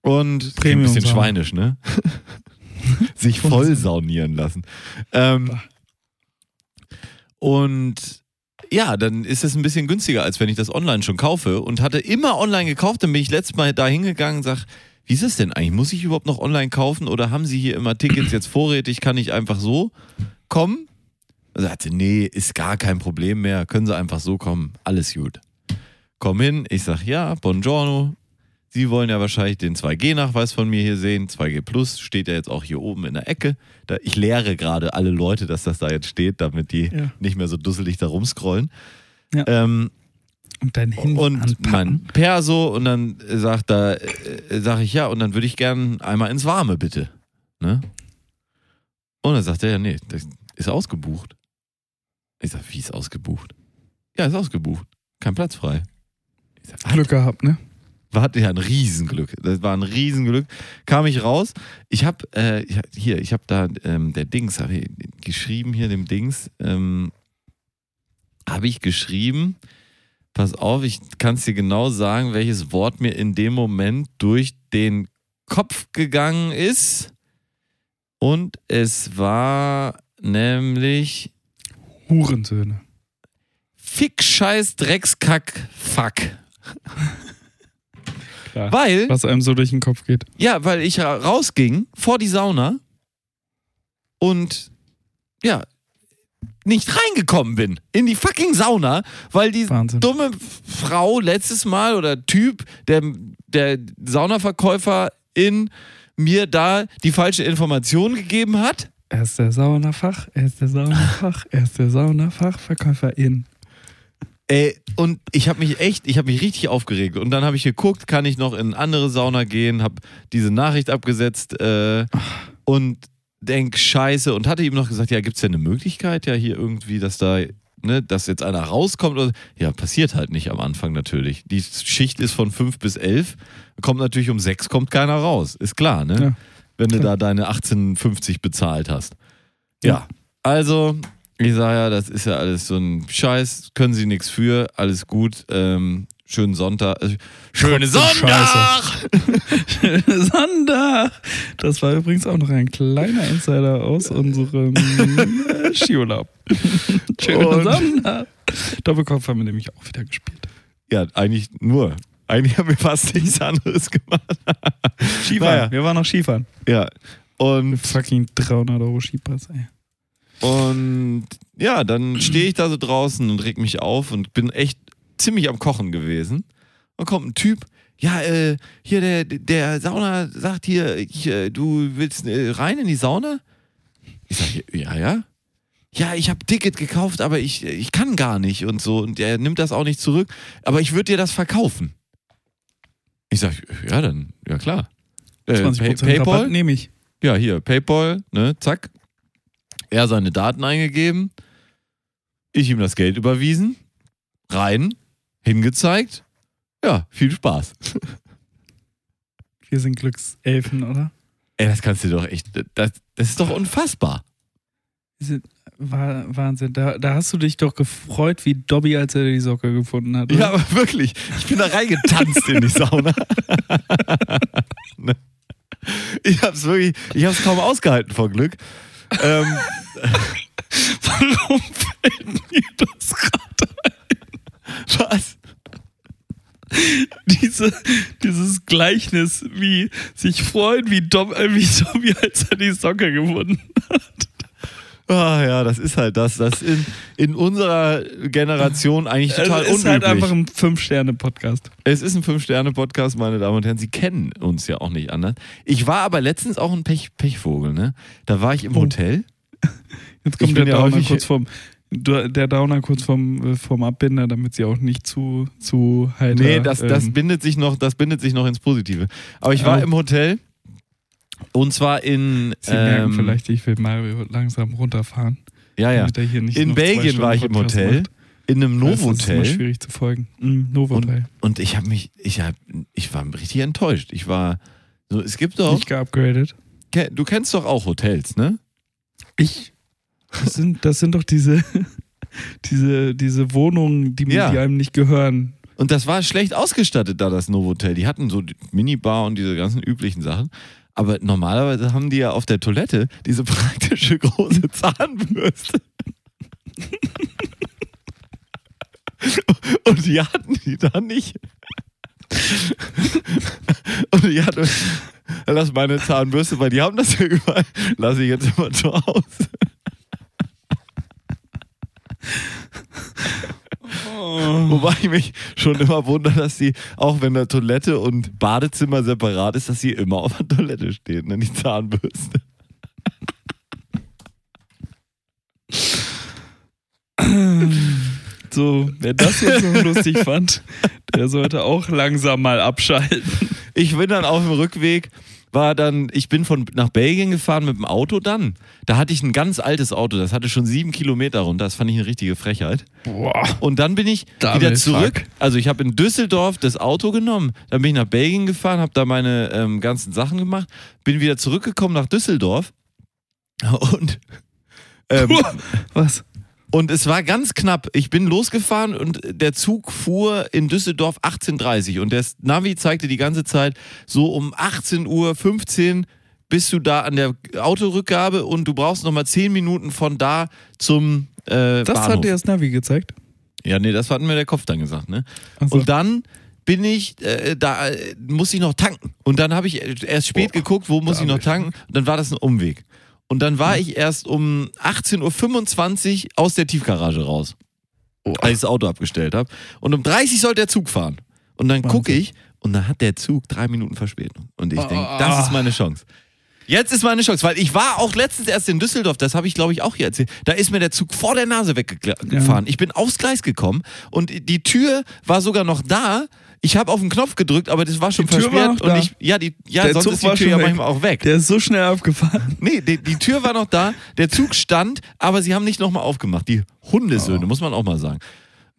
Und ein bisschen schweinisch, ne? <laughs> Sich voll saunieren lassen. Ähm, und ja, dann ist es ein bisschen günstiger, als wenn ich das online schon kaufe. Und hatte immer online gekauft. Dann bin ich letztes Mal da hingegangen und sag, wie ist es denn eigentlich? Muss ich überhaupt noch online kaufen oder haben Sie hier immer Tickets jetzt vorrätig? Kann ich einfach so kommen? Er sagte, nee, ist gar kein Problem mehr. Können Sie einfach so kommen. Alles gut. Komm hin. Ich sag, ja, buongiorno. Sie wollen ja wahrscheinlich den 2G-Nachweis von mir hier sehen. 2G Plus steht ja jetzt auch hier oben in der Ecke. Da, ich lehre gerade alle Leute, dass das da jetzt steht, damit die
Ja.
nicht mehr so dusselig da rumscrollen.
Ja.
Ähm,
Und dein Handy
und mein
anpacken.
Perso und dann sagt da, äh, sag ich ja, und dann würde ich gern einmal ins Warme, bitte. Ne? Und dann sagt er, ja, nee, das ist ausgebucht. Ich sag, wie ist ausgebucht? Ja, ist ausgebucht. Kein Platz frei. Ich sag,
Glück gehabt, ne?
War hatte ja ein Riesenglück. Das war ein Riesenglück. Kam ich raus. Ich habe äh, hier, ich habe da ähm, der Dings habe ich geschrieben hier dem Dings ähm, habe ich geschrieben. Pass auf, ich kann es dir genau sagen, welches Wort mir in dem Moment durch den Kopf gegangen ist. Und es war nämlich
Hurensöhne.
Fick, Scheiß, Dreckskack, Fuck.
Klar.
Weil
Was einem so durch den Kopf geht.
Ja, weil ich ra- rausging vor die Sauna und ja, nicht reingekommen bin in die fucking Sauna, weil die
Wahnsinn.
dumme Frau letztes Mal oder Typ, der, der Saunaverkäuferin mir da die falsche Information gegeben hat.
Er ist der Saunafach, er ist der Saunafach, er ist der Saunafachverkäuferin.
Ey, und ich habe mich echt, ich habe mich richtig aufgeregt. Und dann habe ich geguckt, kann ich noch in eine andere Sauna gehen, habe diese Nachricht abgesetzt äh, und denk Scheiße und hatte ihm noch gesagt, ja, gibt es denn eine Möglichkeit, ja hier irgendwie, dass da, ne, dass jetzt einer rauskommt? Oder, ja, passiert halt nicht am Anfang natürlich. Die Schicht ist von fünf bis elf, kommt natürlich um sechs, kommt keiner raus, ist klar, ne?
Ja.
Wenn du da deine 18,50 bezahlt hast. Ja, also ich sage ja, das ist ja alles so ein Scheiß, können sie nichts für, alles gut. Ähm, schönen Sonntag. Äh, schöne Sonntag! <laughs>
Sonntag! Das war übrigens auch noch ein kleiner Insider aus unserem äh, Skiurlaub. Schönen Sonntag! Doppelkopf haben wir nämlich auch wieder gespielt.
Ja, eigentlich nur. Eigentlich haben wir fast nichts anderes gemacht.
Skifahren.
Naja.
Wir waren noch Skifahren.
Ja. Und,
Fucking 300 Euro Skipass, ey.
Und ja, dann <clears throat> stehe ich da so draußen und reg mich auf und bin echt ziemlich am Kochen gewesen. Dann kommt ein Typ, ja, äh, hier der, der Sauna sagt hier, ich, äh, du willst äh, rein in die Sauna? Ich sage, ja, ja. Ja, ich habe Ticket gekauft, aber ich, ich kann gar nicht und so. Und er nimmt das auch nicht zurück. Aber ich würde dir das verkaufen. Ich sage, ja, dann, ja klar. Äh,
20%
Pay-
Rabatt nehme ich.
ja, hier, PayPal, ne, zack. Er seine Daten eingegeben, ich ihm das Geld überwiesen, rein, hingezeigt. Ja, viel Spaß. <laughs>
Wir sind Glückselfen, oder?
Ey, das kannst du doch echt, das, das ist doch unfassbar.
Wahnsinn. Da, da hast du dich doch gefreut wie Dobby, als er die Socke gefunden hat. oder?
Ja, aber wirklich, ich bin da reingetanzt in die Sauna. <laughs> <laughs> Ich hab's wirklich, ich hab's kaum ausgehalten vor Glück. Ähm, <laughs>
Warum fällt mir das gerade
was?
Diese, dieses Gleichnis, wie sich freuen, wie, Dob, äh, wie Dobby, als er die Socke gefunden hat.
Ah ja, das ist halt das. Das ist in, in unserer Generation eigentlich total
Also ist
unüblich.
halt einfach ein Fünf-Sterne-Podcast.
Es ist ein Fünf-Sterne-Podcast, meine Damen und Herren. Sie kennen uns ja auch nicht anders. Ich war aber letztens auch ein Pech Pechvogel, ne? Da war ich im
Oh.
Hotel. <laughs>
Jetzt kommt der
ja
Downer
häufig-
kurz vom, der Downer kurz vom, äh, vom Abbinder, damit sie auch nicht zu, zu heiter...
Nee, das, das,
ähm,
bindet sich noch, das bindet sich noch ins Positive. Aber ich war
Oh.
im Hotel. Und zwar in.
Sie merken
ähm,
vielleicht, ich will Mario langsam runterfahren.
Ja, ja. In Belgien war ich im Hotel.
macht.
In einem
Das ist
Novotel.
schwierig zu folgen. Mhm, Novotel.
Und ich habe mich, ich hab, ich war richtig enttäuscht. Ich war so, es gibt doch,
Nicht geupgradet.
du kennst doch auch Hotels, ne?
Ich. Das sind, das sind doch diese, <laughs> diese, diese Wohnungen, die,
Ja.
die einem nicht gehören.
Und das war schlecht ausgestattet da, das Novotel. Die hatten so die Minibar und diese ganzen üblichen Sachen. Aber normalerweise haben die ja auf der Toilette diese praktische große <laughs> Zahnbürste. Und die hatten die da nicht. Und ich hatte, lass meine Zahnbürste, weil die haben das ja überall, lasse ich jetzt immer zu Hause. <laughs> Wobei ich mich schon immer wundere, dass die, auch wenn da Toilette und Badezimmer separat ist, dass sie immer auf der Toilette steht, ne? die Zahnbürste. <laughs>
So, wer das jetzt noch lustig fand, der sollte auch langsam mal abschalten.
Ich bin dann auf dem Rückweg, war dann, ich bin von nach Belgien gefahren mit dem Auto dann. Da hatte ich ein ganz altes Auto, das hatte schon sieben Kilometer runter, das fand ich eine richtige Frechheit.
Boah.
Und dann bin ich
Double
wieder zurück.
fuck.
Also ich habe in Düsseldorf das Auto genommen, dann bin ich nach Belgien gefahren, habe da meine ähm, ganzen Sachen gemacht, bin wieder zurückgekommen nach Düsseldorf <laughs> und ähm,
Was?
Und es war ganz knapp. Ich bin losgefahren und der Zug fuhr in Düsseldorf 18.30 Uhr und das Navi zeigte die ganze Zeit so um 18.15 Uhr bist du da an der Autorückgabe und du brauchst nochmal 10 Minuten von da zum äh,
Das
Bahnhof.
hat dir das Navi gezeigt.
Ja, nee, das hat mir der Kopf dann gesagt, ne?
So.
Und dann bin ich, äh, da äh, muss ich noch tanken. Und dann habe ich erst spät geguckt, wo muss ich noch tanken. Und dann war das ein Umweg. Und dann war ich erst um 18.25 Uhr aus der Tiefgarage raus, als ich das Auto abgestellt habe. Und um 30 sollte der Zug fahren. Und dann gucke ich und dann hat der Zug drei Minuten Verspätung. Und ich denke, das ist meine Chance. Jetzt ist meine Chance, weil ich war auch letztens erst in Düsseldorf, das habe ich glaube ich auch hier erzählt. Da ist mir der Zug vor der Nase weggefahren. Ich bin aufs Gleis gekommen und die Tür war sogar noch da. Ich habe auf den Knopf gedrückt, aber das war schon
Die Tür war
versperrt
noch
und ich ja, die ja,
Der
sonst
Zug
ist die
war
Tür
schon
ja
weg.
manchmal auch weg.
Der ist so schnell abgefahren. <laughs>
Nee, die, die Tür war noch da, der Zug stand, aber sie haben nicht nochmal aufgemacht. Die Hundesöhne, muss man auch mal sagen.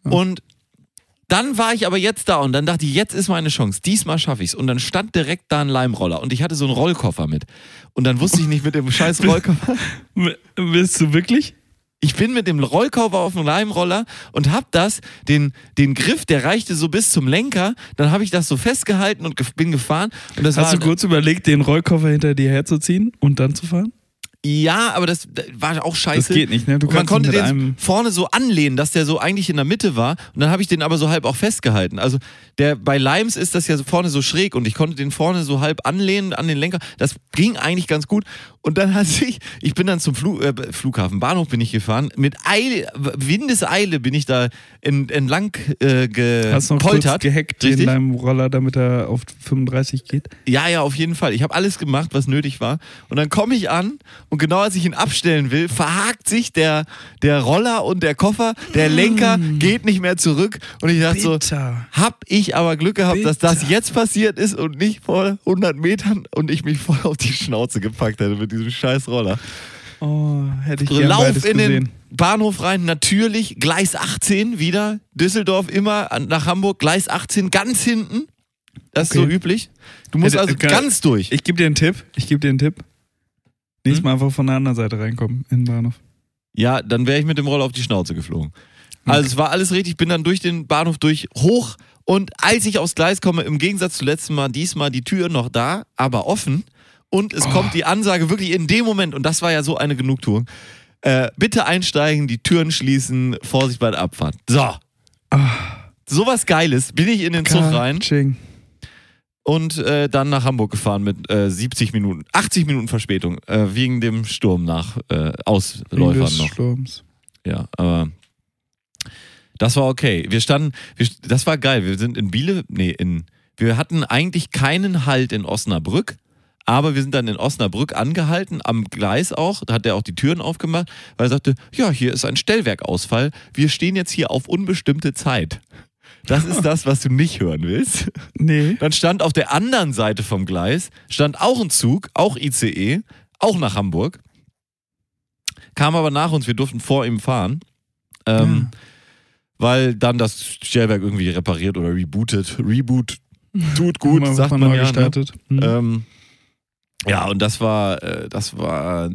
Und dann war ich aber jetzt da und dann dachte ich, jetzt ist meine Chance. Diesmal schaffe ich's. Und dann stand direkt da ein Leimroller und ich hatte so einen Rollkoffer mit. Und dann wusste ich nicht mit dem <laughs> scheiß Rollkoffer.
Willst du wirklich?
Ich bin mit dem Rollkoffer auf dem Leimroller und hab das, den, den Griff, der reichte so bis zum Lenker. Dann habe ich das so festgehalten und gef- bin gefahren. Und das
Hast
war,
du kurz überlegt, den Rollkoffer hinter dir herzuziehen und dann zu fahren?
Ja, aber das war auch scheiße.
Das geht nicht, ne? Du
Und man konnte den
einem-
vorne so anlehnen, dass der so eigentlich in der Mitte war. Und dann habe ich den aber so halb auch festgehalten. Also der bei Limes ist das ja so vorne so schräg und ich konnte den vorne so halb anlehnen an den Lenker. Das ging eigentlich ganz gut. Und dann hat sich, ich bin dann zum Flu, äh, Flughafen, Bahnhof bin ich gefahren. Mit Eile, Windeseile bin ich da en, entlang äh,
Hast noch kurz
gepoltert.
gehackt in
Richtig?
deinem Roller, damit er auf 35 geht?
Ja, ja, auf jeden Fall. Ich habe alles gemacht, was nötig war. Und dann komme ich an und genau als ich ihn abstellen will, verhakt sich der, der Roller und der Koffer, der Lenker geht nicht mehr zurück. Und ich dachte so,
Bitter.
hab ich aber Glück gehabt, dass das
Bitter.
jetzt passiert ist und nicht vor 100 Metern und ich mich voll auf die Schnauze gepackt hätte mit diesem scheiß Roller.
Oh, hätte ich gern
Lauf in
gesehen.
den Bahnhof rein, natürlich, Gleis 18 wieder, Düsseldorf immer nach Hamburg, Gleis 18 ganz hinten. Das ist
Okay.
so üblich. Du musst
Hätte-
also
kann-
ganz durch.
Ich gebe dir einen Tipp. Ich gebe dir einen Tipp. Nächstes
Hm?
Mal einfach von der anderen Seite reinkommen in den Bahnhof.
Ja, dann wäre ich mit dem Roller auf die Schnauze geflogen. Also es war alles richtig, bin dann durch den Bahnhof durch, hoch und als ich aufs Gleis komme, im Gegensatz zum letzten Mal, diesmal die Tür noch da, aber offen und es kommt die Ansage wirklich in dem Moment und das war ja so eine Genugtuung. Äh, bitte einsteigen, die Türen schließen, Vorsicht bei der Abfahrt. So. Sowas Geiles, bin ich in den Zug rein und äh, dann nach Hamburg gefahren mit äh, 70 Minuten, 80 Minuten Verspätung, äh, wegen dem Sturm nach äh,
Wegen
Ausläufern
des
noch.
Sturms.
Ja, aber das war okay. Wir standen, wir, das war geil. Wir sind in Biele, nee, in, wir hatten eigentlich keinen Halt in Osnabrück, aber wir sind dann in Osnabrück angehalten, am Gleis auch, da hat er auch die Türen aufgemacht, weil er sagte, ja, hier ist ein Stellwerkausfall, wir stehen jetzt hier auf unbestimmte Zeit. Das ist das, was du nicht hören willst.
Nee.
Dann stand auf der anderen Seite vom Gleis, stand auch ein Zug, auch ICE, auch nach Hamburg. Kam aber nach uns, wir durften vor ihm fahren. Ähm, Weil dann das Stellwerk irgendwie repariert oder rebootet. Reboot <laughs> tut gut, sagt man
neu
ja. Ne?
gestartet. Hm.
Ähm, ja, und das war, äh, das war,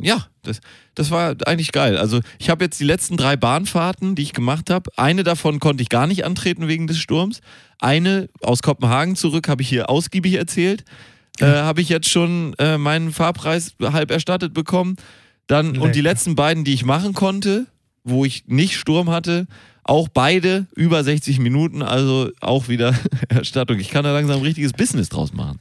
ja, das, das war eigentlich geil. Also ich habe jetzt die letzten drei Bahnfahrten, die ich gemacht habe. Eine davon konnte ich gar nicht antreten wegen des Sturms. Eine aus Kopenhagen zurück habe ich hier ausgiebig erzählt. Äh, habe ich jetzt schon äh, meinen Fahrpreis halb erstattet bekommen. Dann und die letzten beiden, die ich machen konnte, wo ich nicht Sturm hatte, auch beide über 60 Minuten, also auch wieder <laughs> Erstattung. Ich kann da langsam ein richtiges Business draus machen.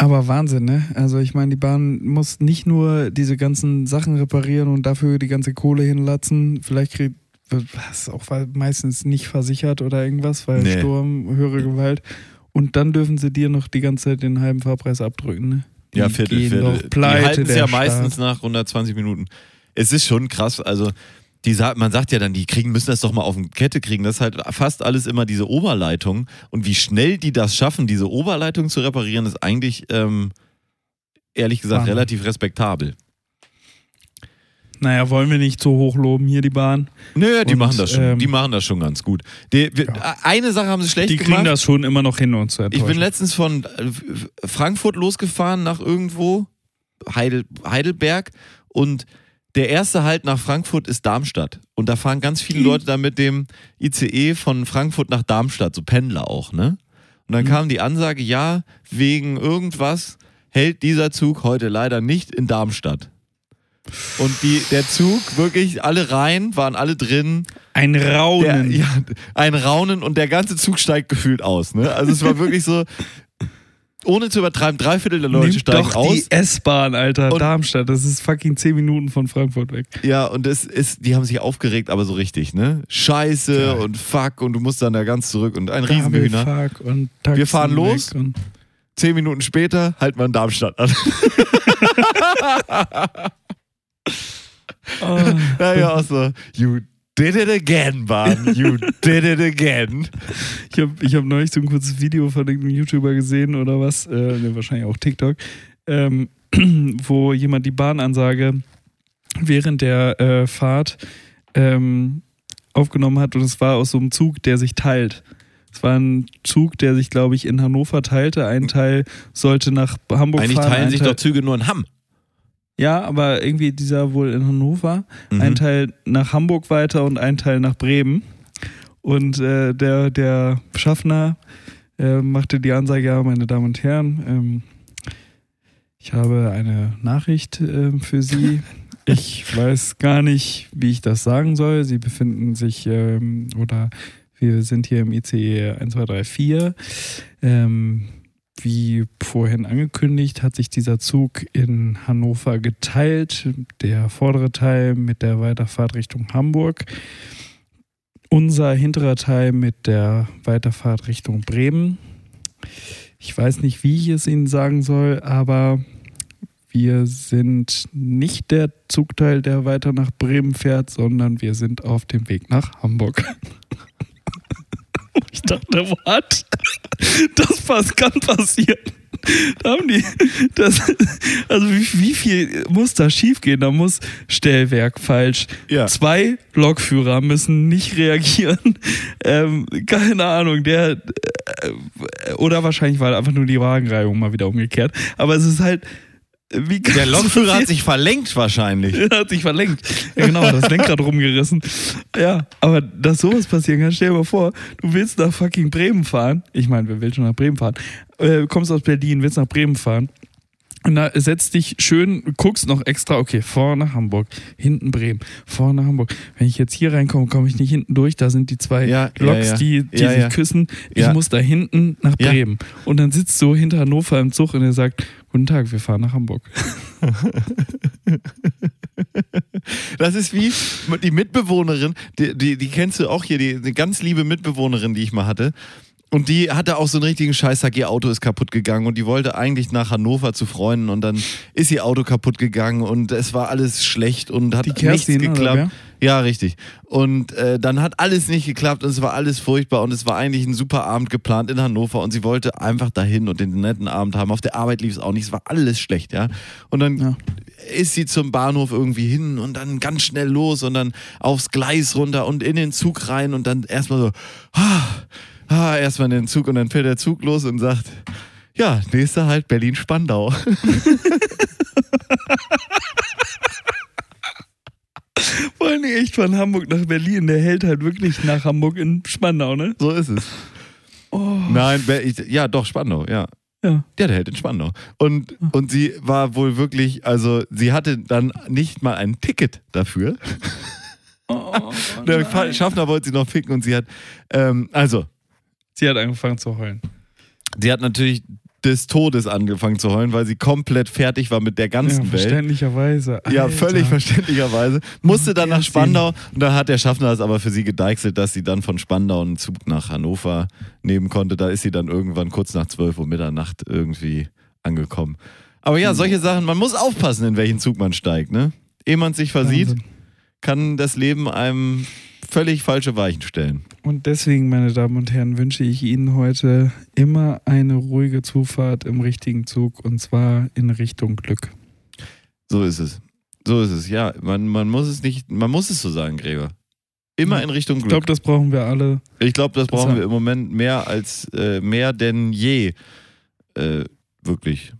Aber Wahnsinn, ne? Also ich meine, die Bahn muss nicht nur diese ganzen Sachen reparieren und dafür die ganze Kohle hinlatzen. Vielleicht kriegt was auch weil meistens nicht versichert oder irgendwas, weil
Nee.
Sturm, höhere Gewalt. Und dann dürfen sie dir noch die ganze Zeit den halben Fahrpreis abdrücken, ne? Die
Ja, Viertel, Viertel.
Pleite,
die halten es ja
Staat.
meistens nach 120 Minuten. Es ist schon krass, also die, man sagt ja dann, die kriegen, müssen das doch mal auf die Kette kriegen. Das ist halt fast alles immer diese Oberleitung. Und wie schnell die das schaffen, diese Oberleitung zu reparieren, ist eigentlich, ähm, ehrlich gesagt,
Wahnsinn.
relativ respektabel.
Naja, wollen wir nicht so hoch loben hier die Bahn.
Nö, die
Und,
machen das schon.
ähm,
die machen das schon ganz gut. Die, wir, Eine Sache haben sie schlecht
Die
gemacht.
kriegen das schon immer noch hin, uns zu
Ich bin letztens von äh, Frankfurt losgefahren nach irgendwo, Heidel, Heidelberg, und der erste Halt nach Frankfurt ist Darmstadt. Und da fahren ganz viele Leute da mit dem ICE von Frankfurt nach Darmstadt, so Pendler auch, ne? Und dann kam die Ansage, ja, wegen irgendwas hält dieser Zug heute leider nicht in Darmstadt. Und die, der Zug, wirklich alle rein, waren alle drin.
Ein
Der,
Raunen.
ja, ein Raunen und der ganze Zug steigt gefühlt aus. Ne? Also es war wirklich so, ohne zu übertreiben, drei Viertel der Leute
Nimm
steigen
doch
aus.
die S-Bahn, Alter.
Und-
Darmstadt, das ist fucking 10 Minuten von Frankfurt weg.
Ja, und das ist, die haben sich aufgeregt, aber so richtig, ne? Scheiße
Ja.
und fuck und du musst dann da ganz zurück und ein Riesengehühner.
Fuck und Taxen
Wir fahren los.
Und
Zehn Minuten später halten wir in Darmstadt an.
oh, <laughs> <laughs>
naja, auch so, you did it again, Bahn. You did it again.
ich habe ich hab neulich so ein kurzes Video von irgendeinem YouTuber gesehen oder was, äh, ne, wahrscheinlich auch TikTok, ähm, <clears throat> wo jemand die Bahnansage während der äh, Fahrt ähm, aufgenommen hat und es war aus so einem Zug, der sich teilt. Es war ein Zug, der sich, glaube ich, in Hannover teilte. Ein Teil sollte nach Hamburg
Eigentlich
fahren.
teilen
ein
sich
Teil,
doch Züge nur in Hamm.
Ja, aber irgendwie dieser wohl in Hannover.
Mhm.
Ein Teil nach Hamburg weiter und ein Teil nach Bremen. Und äh, der, der Schaffner äh, machte die Ansage, ja, meine Damen und Herren, ähm, ich habe eine Nachricht äh, für Sie. <laughs> Ich weiß gar nicht, wie ich das sagen soll. Sie befinden sich ähm, oder wir sind hier im ICE 1234. Ähm, wie vorhin angekündigt, hat sich dieser Zug in Hannover geteilt. Der vordere Teil mit der Weiterfahrt Richtung Hamburg. Unser hinterer Teil mit der Weiterfahrt Richtung Bremen. Ich weiß nicht, wie ich es Ihnen sagen soll, aber wir sind nicht der Zugteil, der weiter nach Bremen fährt, sondern wir sind auf dem Weg nach Hamburg. <laughs> Ich dachte, what? Das kann passieren. Da haben die, das, also wie, wie viel muss da schiefgehen? Da muss Stellwerk falsch.
Ja.
Zwei Lokführer müssen nicht reagieren. Ähm, keine Ahnung, der, äh, oder wahrscheinlich war einfach nur die Wagenreihung mal wieder umgekehrt. Aber es ist halt,
Der Lokführer hat sich verlenkt wahrscheinlich.
Er <laughs> hat sich verlenkt. Ja, genau, das Lenkrad rumgerissen. Ja, aber dass sowas passieren kann, stell dir mal vor, du willst nach fucking Bremen fahren. Ich meine, wer will schon nach Bremen fahren? Äh, kommst aus Berlin, willst nach Bremen fahren. Und da setzt dich schön, guckst noch extra, okay, vorne nach Hamburg, hinten Bremen, vorne nach Hamburg. Wenn ich jetzt hier reinkomme, komme ich nicht hinten durch, da sind die zwei
Ja, ja,
Loks,
ja.
die, die
Ja,
sich
ja.
küssen. Ich
Ja.
muss da hinten nach
Ja.
Bremen. Und dann sitzt du hinter Hannover im Zug und er sagt, guten Tag, wir fahren nach Hamburg.
Das ist wie die Mitbewohnerin, die, die, die kennst du auch hier, die, die ganz liebe Mitbewohnerin, die ich mal hatte. Und die hatte auch so einen richtigen Scheißtag, ihr Auto ist kaputt gegangen und die wollte eigentlich nach Hannover zu Freunden und dann ist ihr Auto kaputt gegangen und es war alles schlecht und hat
Die
nichts geklappt. Ja, richtig. Und äh, dann hat alles nicht geklappt und es war alles furchtbar und es war eigentlich ein super Abend geplant in Hannover und sie wollte einfach dahin und den netten Abend haben. Auf der Arbeit lief es auch nicht, es war alles schlecht, ja. Und dann
Ja.
ist sie zum Bahnhof irgendwie hin und dann ganz schnell los und dann aufs Gleis runter und in den Zug rein und dann erstmal so, ah, ah, erstmal in den Zug und dann fährt der Zug los und sagt, ja, nächster halt Berlin-Spandau. <laughs>
Vor allem echt von Hamburg nach Berlin. Der hält halt wirklich nach Hamburg in Spandau, ne?
So ist es. Nein, Ber- ich- ja, doch, Spandau, ja.
Ja.
Ja, der hält in Spandau. Und, und sie war wohl wirklich, also sie hatte dann nicht mal ein Ticket dafür.
Oh,
Der Fa- Schaffner wollte sie noch ficken und sie hat, ähm, also,
Sie hat angefangen zu heulen.
sie hat natürlich des Todes angefangen zu heulen, weil sie komplett fertig war mit der
Ja,
ganzen Welt.
verständlicherweise.
Ja, völlig verständlicherweise. Musste dann nach. Spandau und da hat der Schaffner es aber für sie gedeichselt, dass sie dann von Spandau einen Zug nach Hannover nehmen konnte. Da ist sie dann irgendwann kurz nach 12 Uhr Mitternacht irgendwie angekommen. Aber
Hm.
ja, solche Sachen, man muss aufpassen, in welchen Zug man steigt, ne? Ehe man sich versieht,
Wahnsinn.
kann das Leben einem völlig falsche Weichen stellen.
Und deswegen, meine Damen und Herren, wünsche ich Ihnen heute immer eine ruhige Zufahrt im richtigen Zug und zwar in Richtung Glück.
So ist es. So ist es, ja. Man, man muss es nicht, man muss es so sagen, Gregor. Immer in Richtung
Ich
Glück.
glaube, das brauchen wir alle.
Ich glaube, das brauchen wir im Moment mehr als äh, mehr denn je. Äh, wirklich.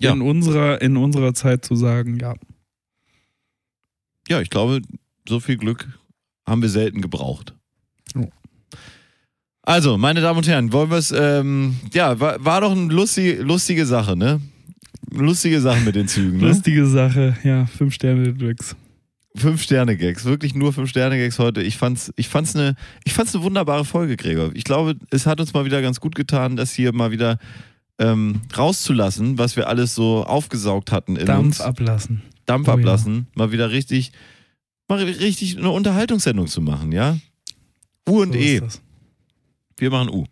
Ja.
In, unserer, in unserer Zeit zu sagen, ja.
Ja, ich glaube, so viel Glück haben wir selten gebraucht.
Ja.
Also, meine Damen und Herren, wollen wir es, ähm, ja, war, war doch eine lustige, lustige Sache, ne? Lustige Sache mit den Zügen, ne?
Lustige Sache, ja, fünf Sterne Deluxe.
Fünf Sterne Gags, wirklich nur fünf Sterne Gags heute. Ich fand's, ich fand's eine, ich fand's eine wunderbare Folge, Gregor. Ich glaube, es hat uns mal wieder ganz gut getan, das hier mal wieder ähm, rauszulassen, was wir alles so aufgesaugt hatten in
Dampf
uns.
ablassen.
Dampf
Oh ja.
ablassen, mal wieder richtig, mal richtig eine Unterhaltungssendung zu machen, ja? U und
So
E. Wir machen U.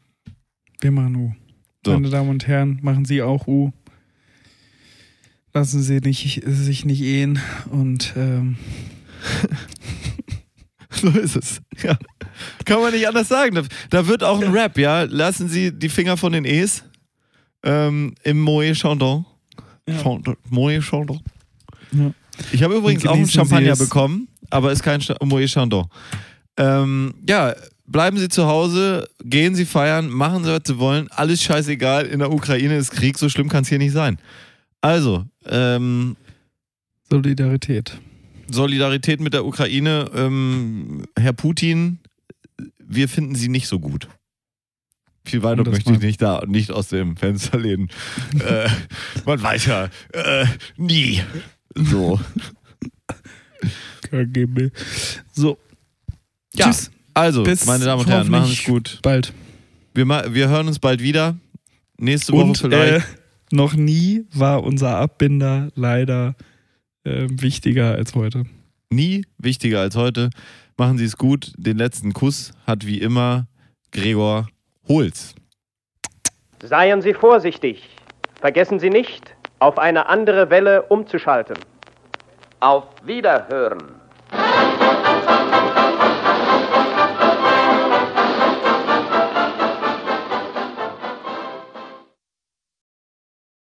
Wir machen U.
So.
Meine Damen und Herren, machen Sie auch U. Lassen Sie nicht, sich nicht ehen und ähm, <laughs>
So ist es. Ja. Kann man nicht anders sagen. Da, da wird auch ein Rap, ja. Lassen Sie die Finger von den E's. Ähm, Im Moe Chandon.
Ja.
Chandon. Moe Chandon.
Ja.
Ich habe übrigens auch einen Champagner bekommen, aber ist kein Moe Chandon. Ähm, ja, bleiben Sie zu Hause, gehen Sie feiern, machen Sie, was Sie wollen. Alles scheißegal. In der Ukraine ist Krieg, so schlimm kann es hier nicht sein. Also, ähm,
Solidarität.
Solidarität mit der Ukraine. Ähm, Herr Putin, wir finden Sie nicht so gut. Viel weiter möchte ich nicht da nicht aus dem Fenster lehnen. <laughs> äh, man weiß ja, äh, nie. So. <laughs>
KGB. So.
Ja.
Tschüss.
Also,
Bis
meine Damen und Herren, machen es gut.
Bald.
Wir, wir hören uns bald wieder. Nächste Woche
Und
vielleicht.
äh, noch nie war unser Abbinder leider äh, wichtiger als heute.
Nie wichtiger als heute. Machen Sie es gut. Den letzten Kuss hat wie immer Gregor Holz.
Seien Sie vorsichtig. Vergessen Sie nicht, auf eine andere Welle umzuschalten.
Auf Wiederhören.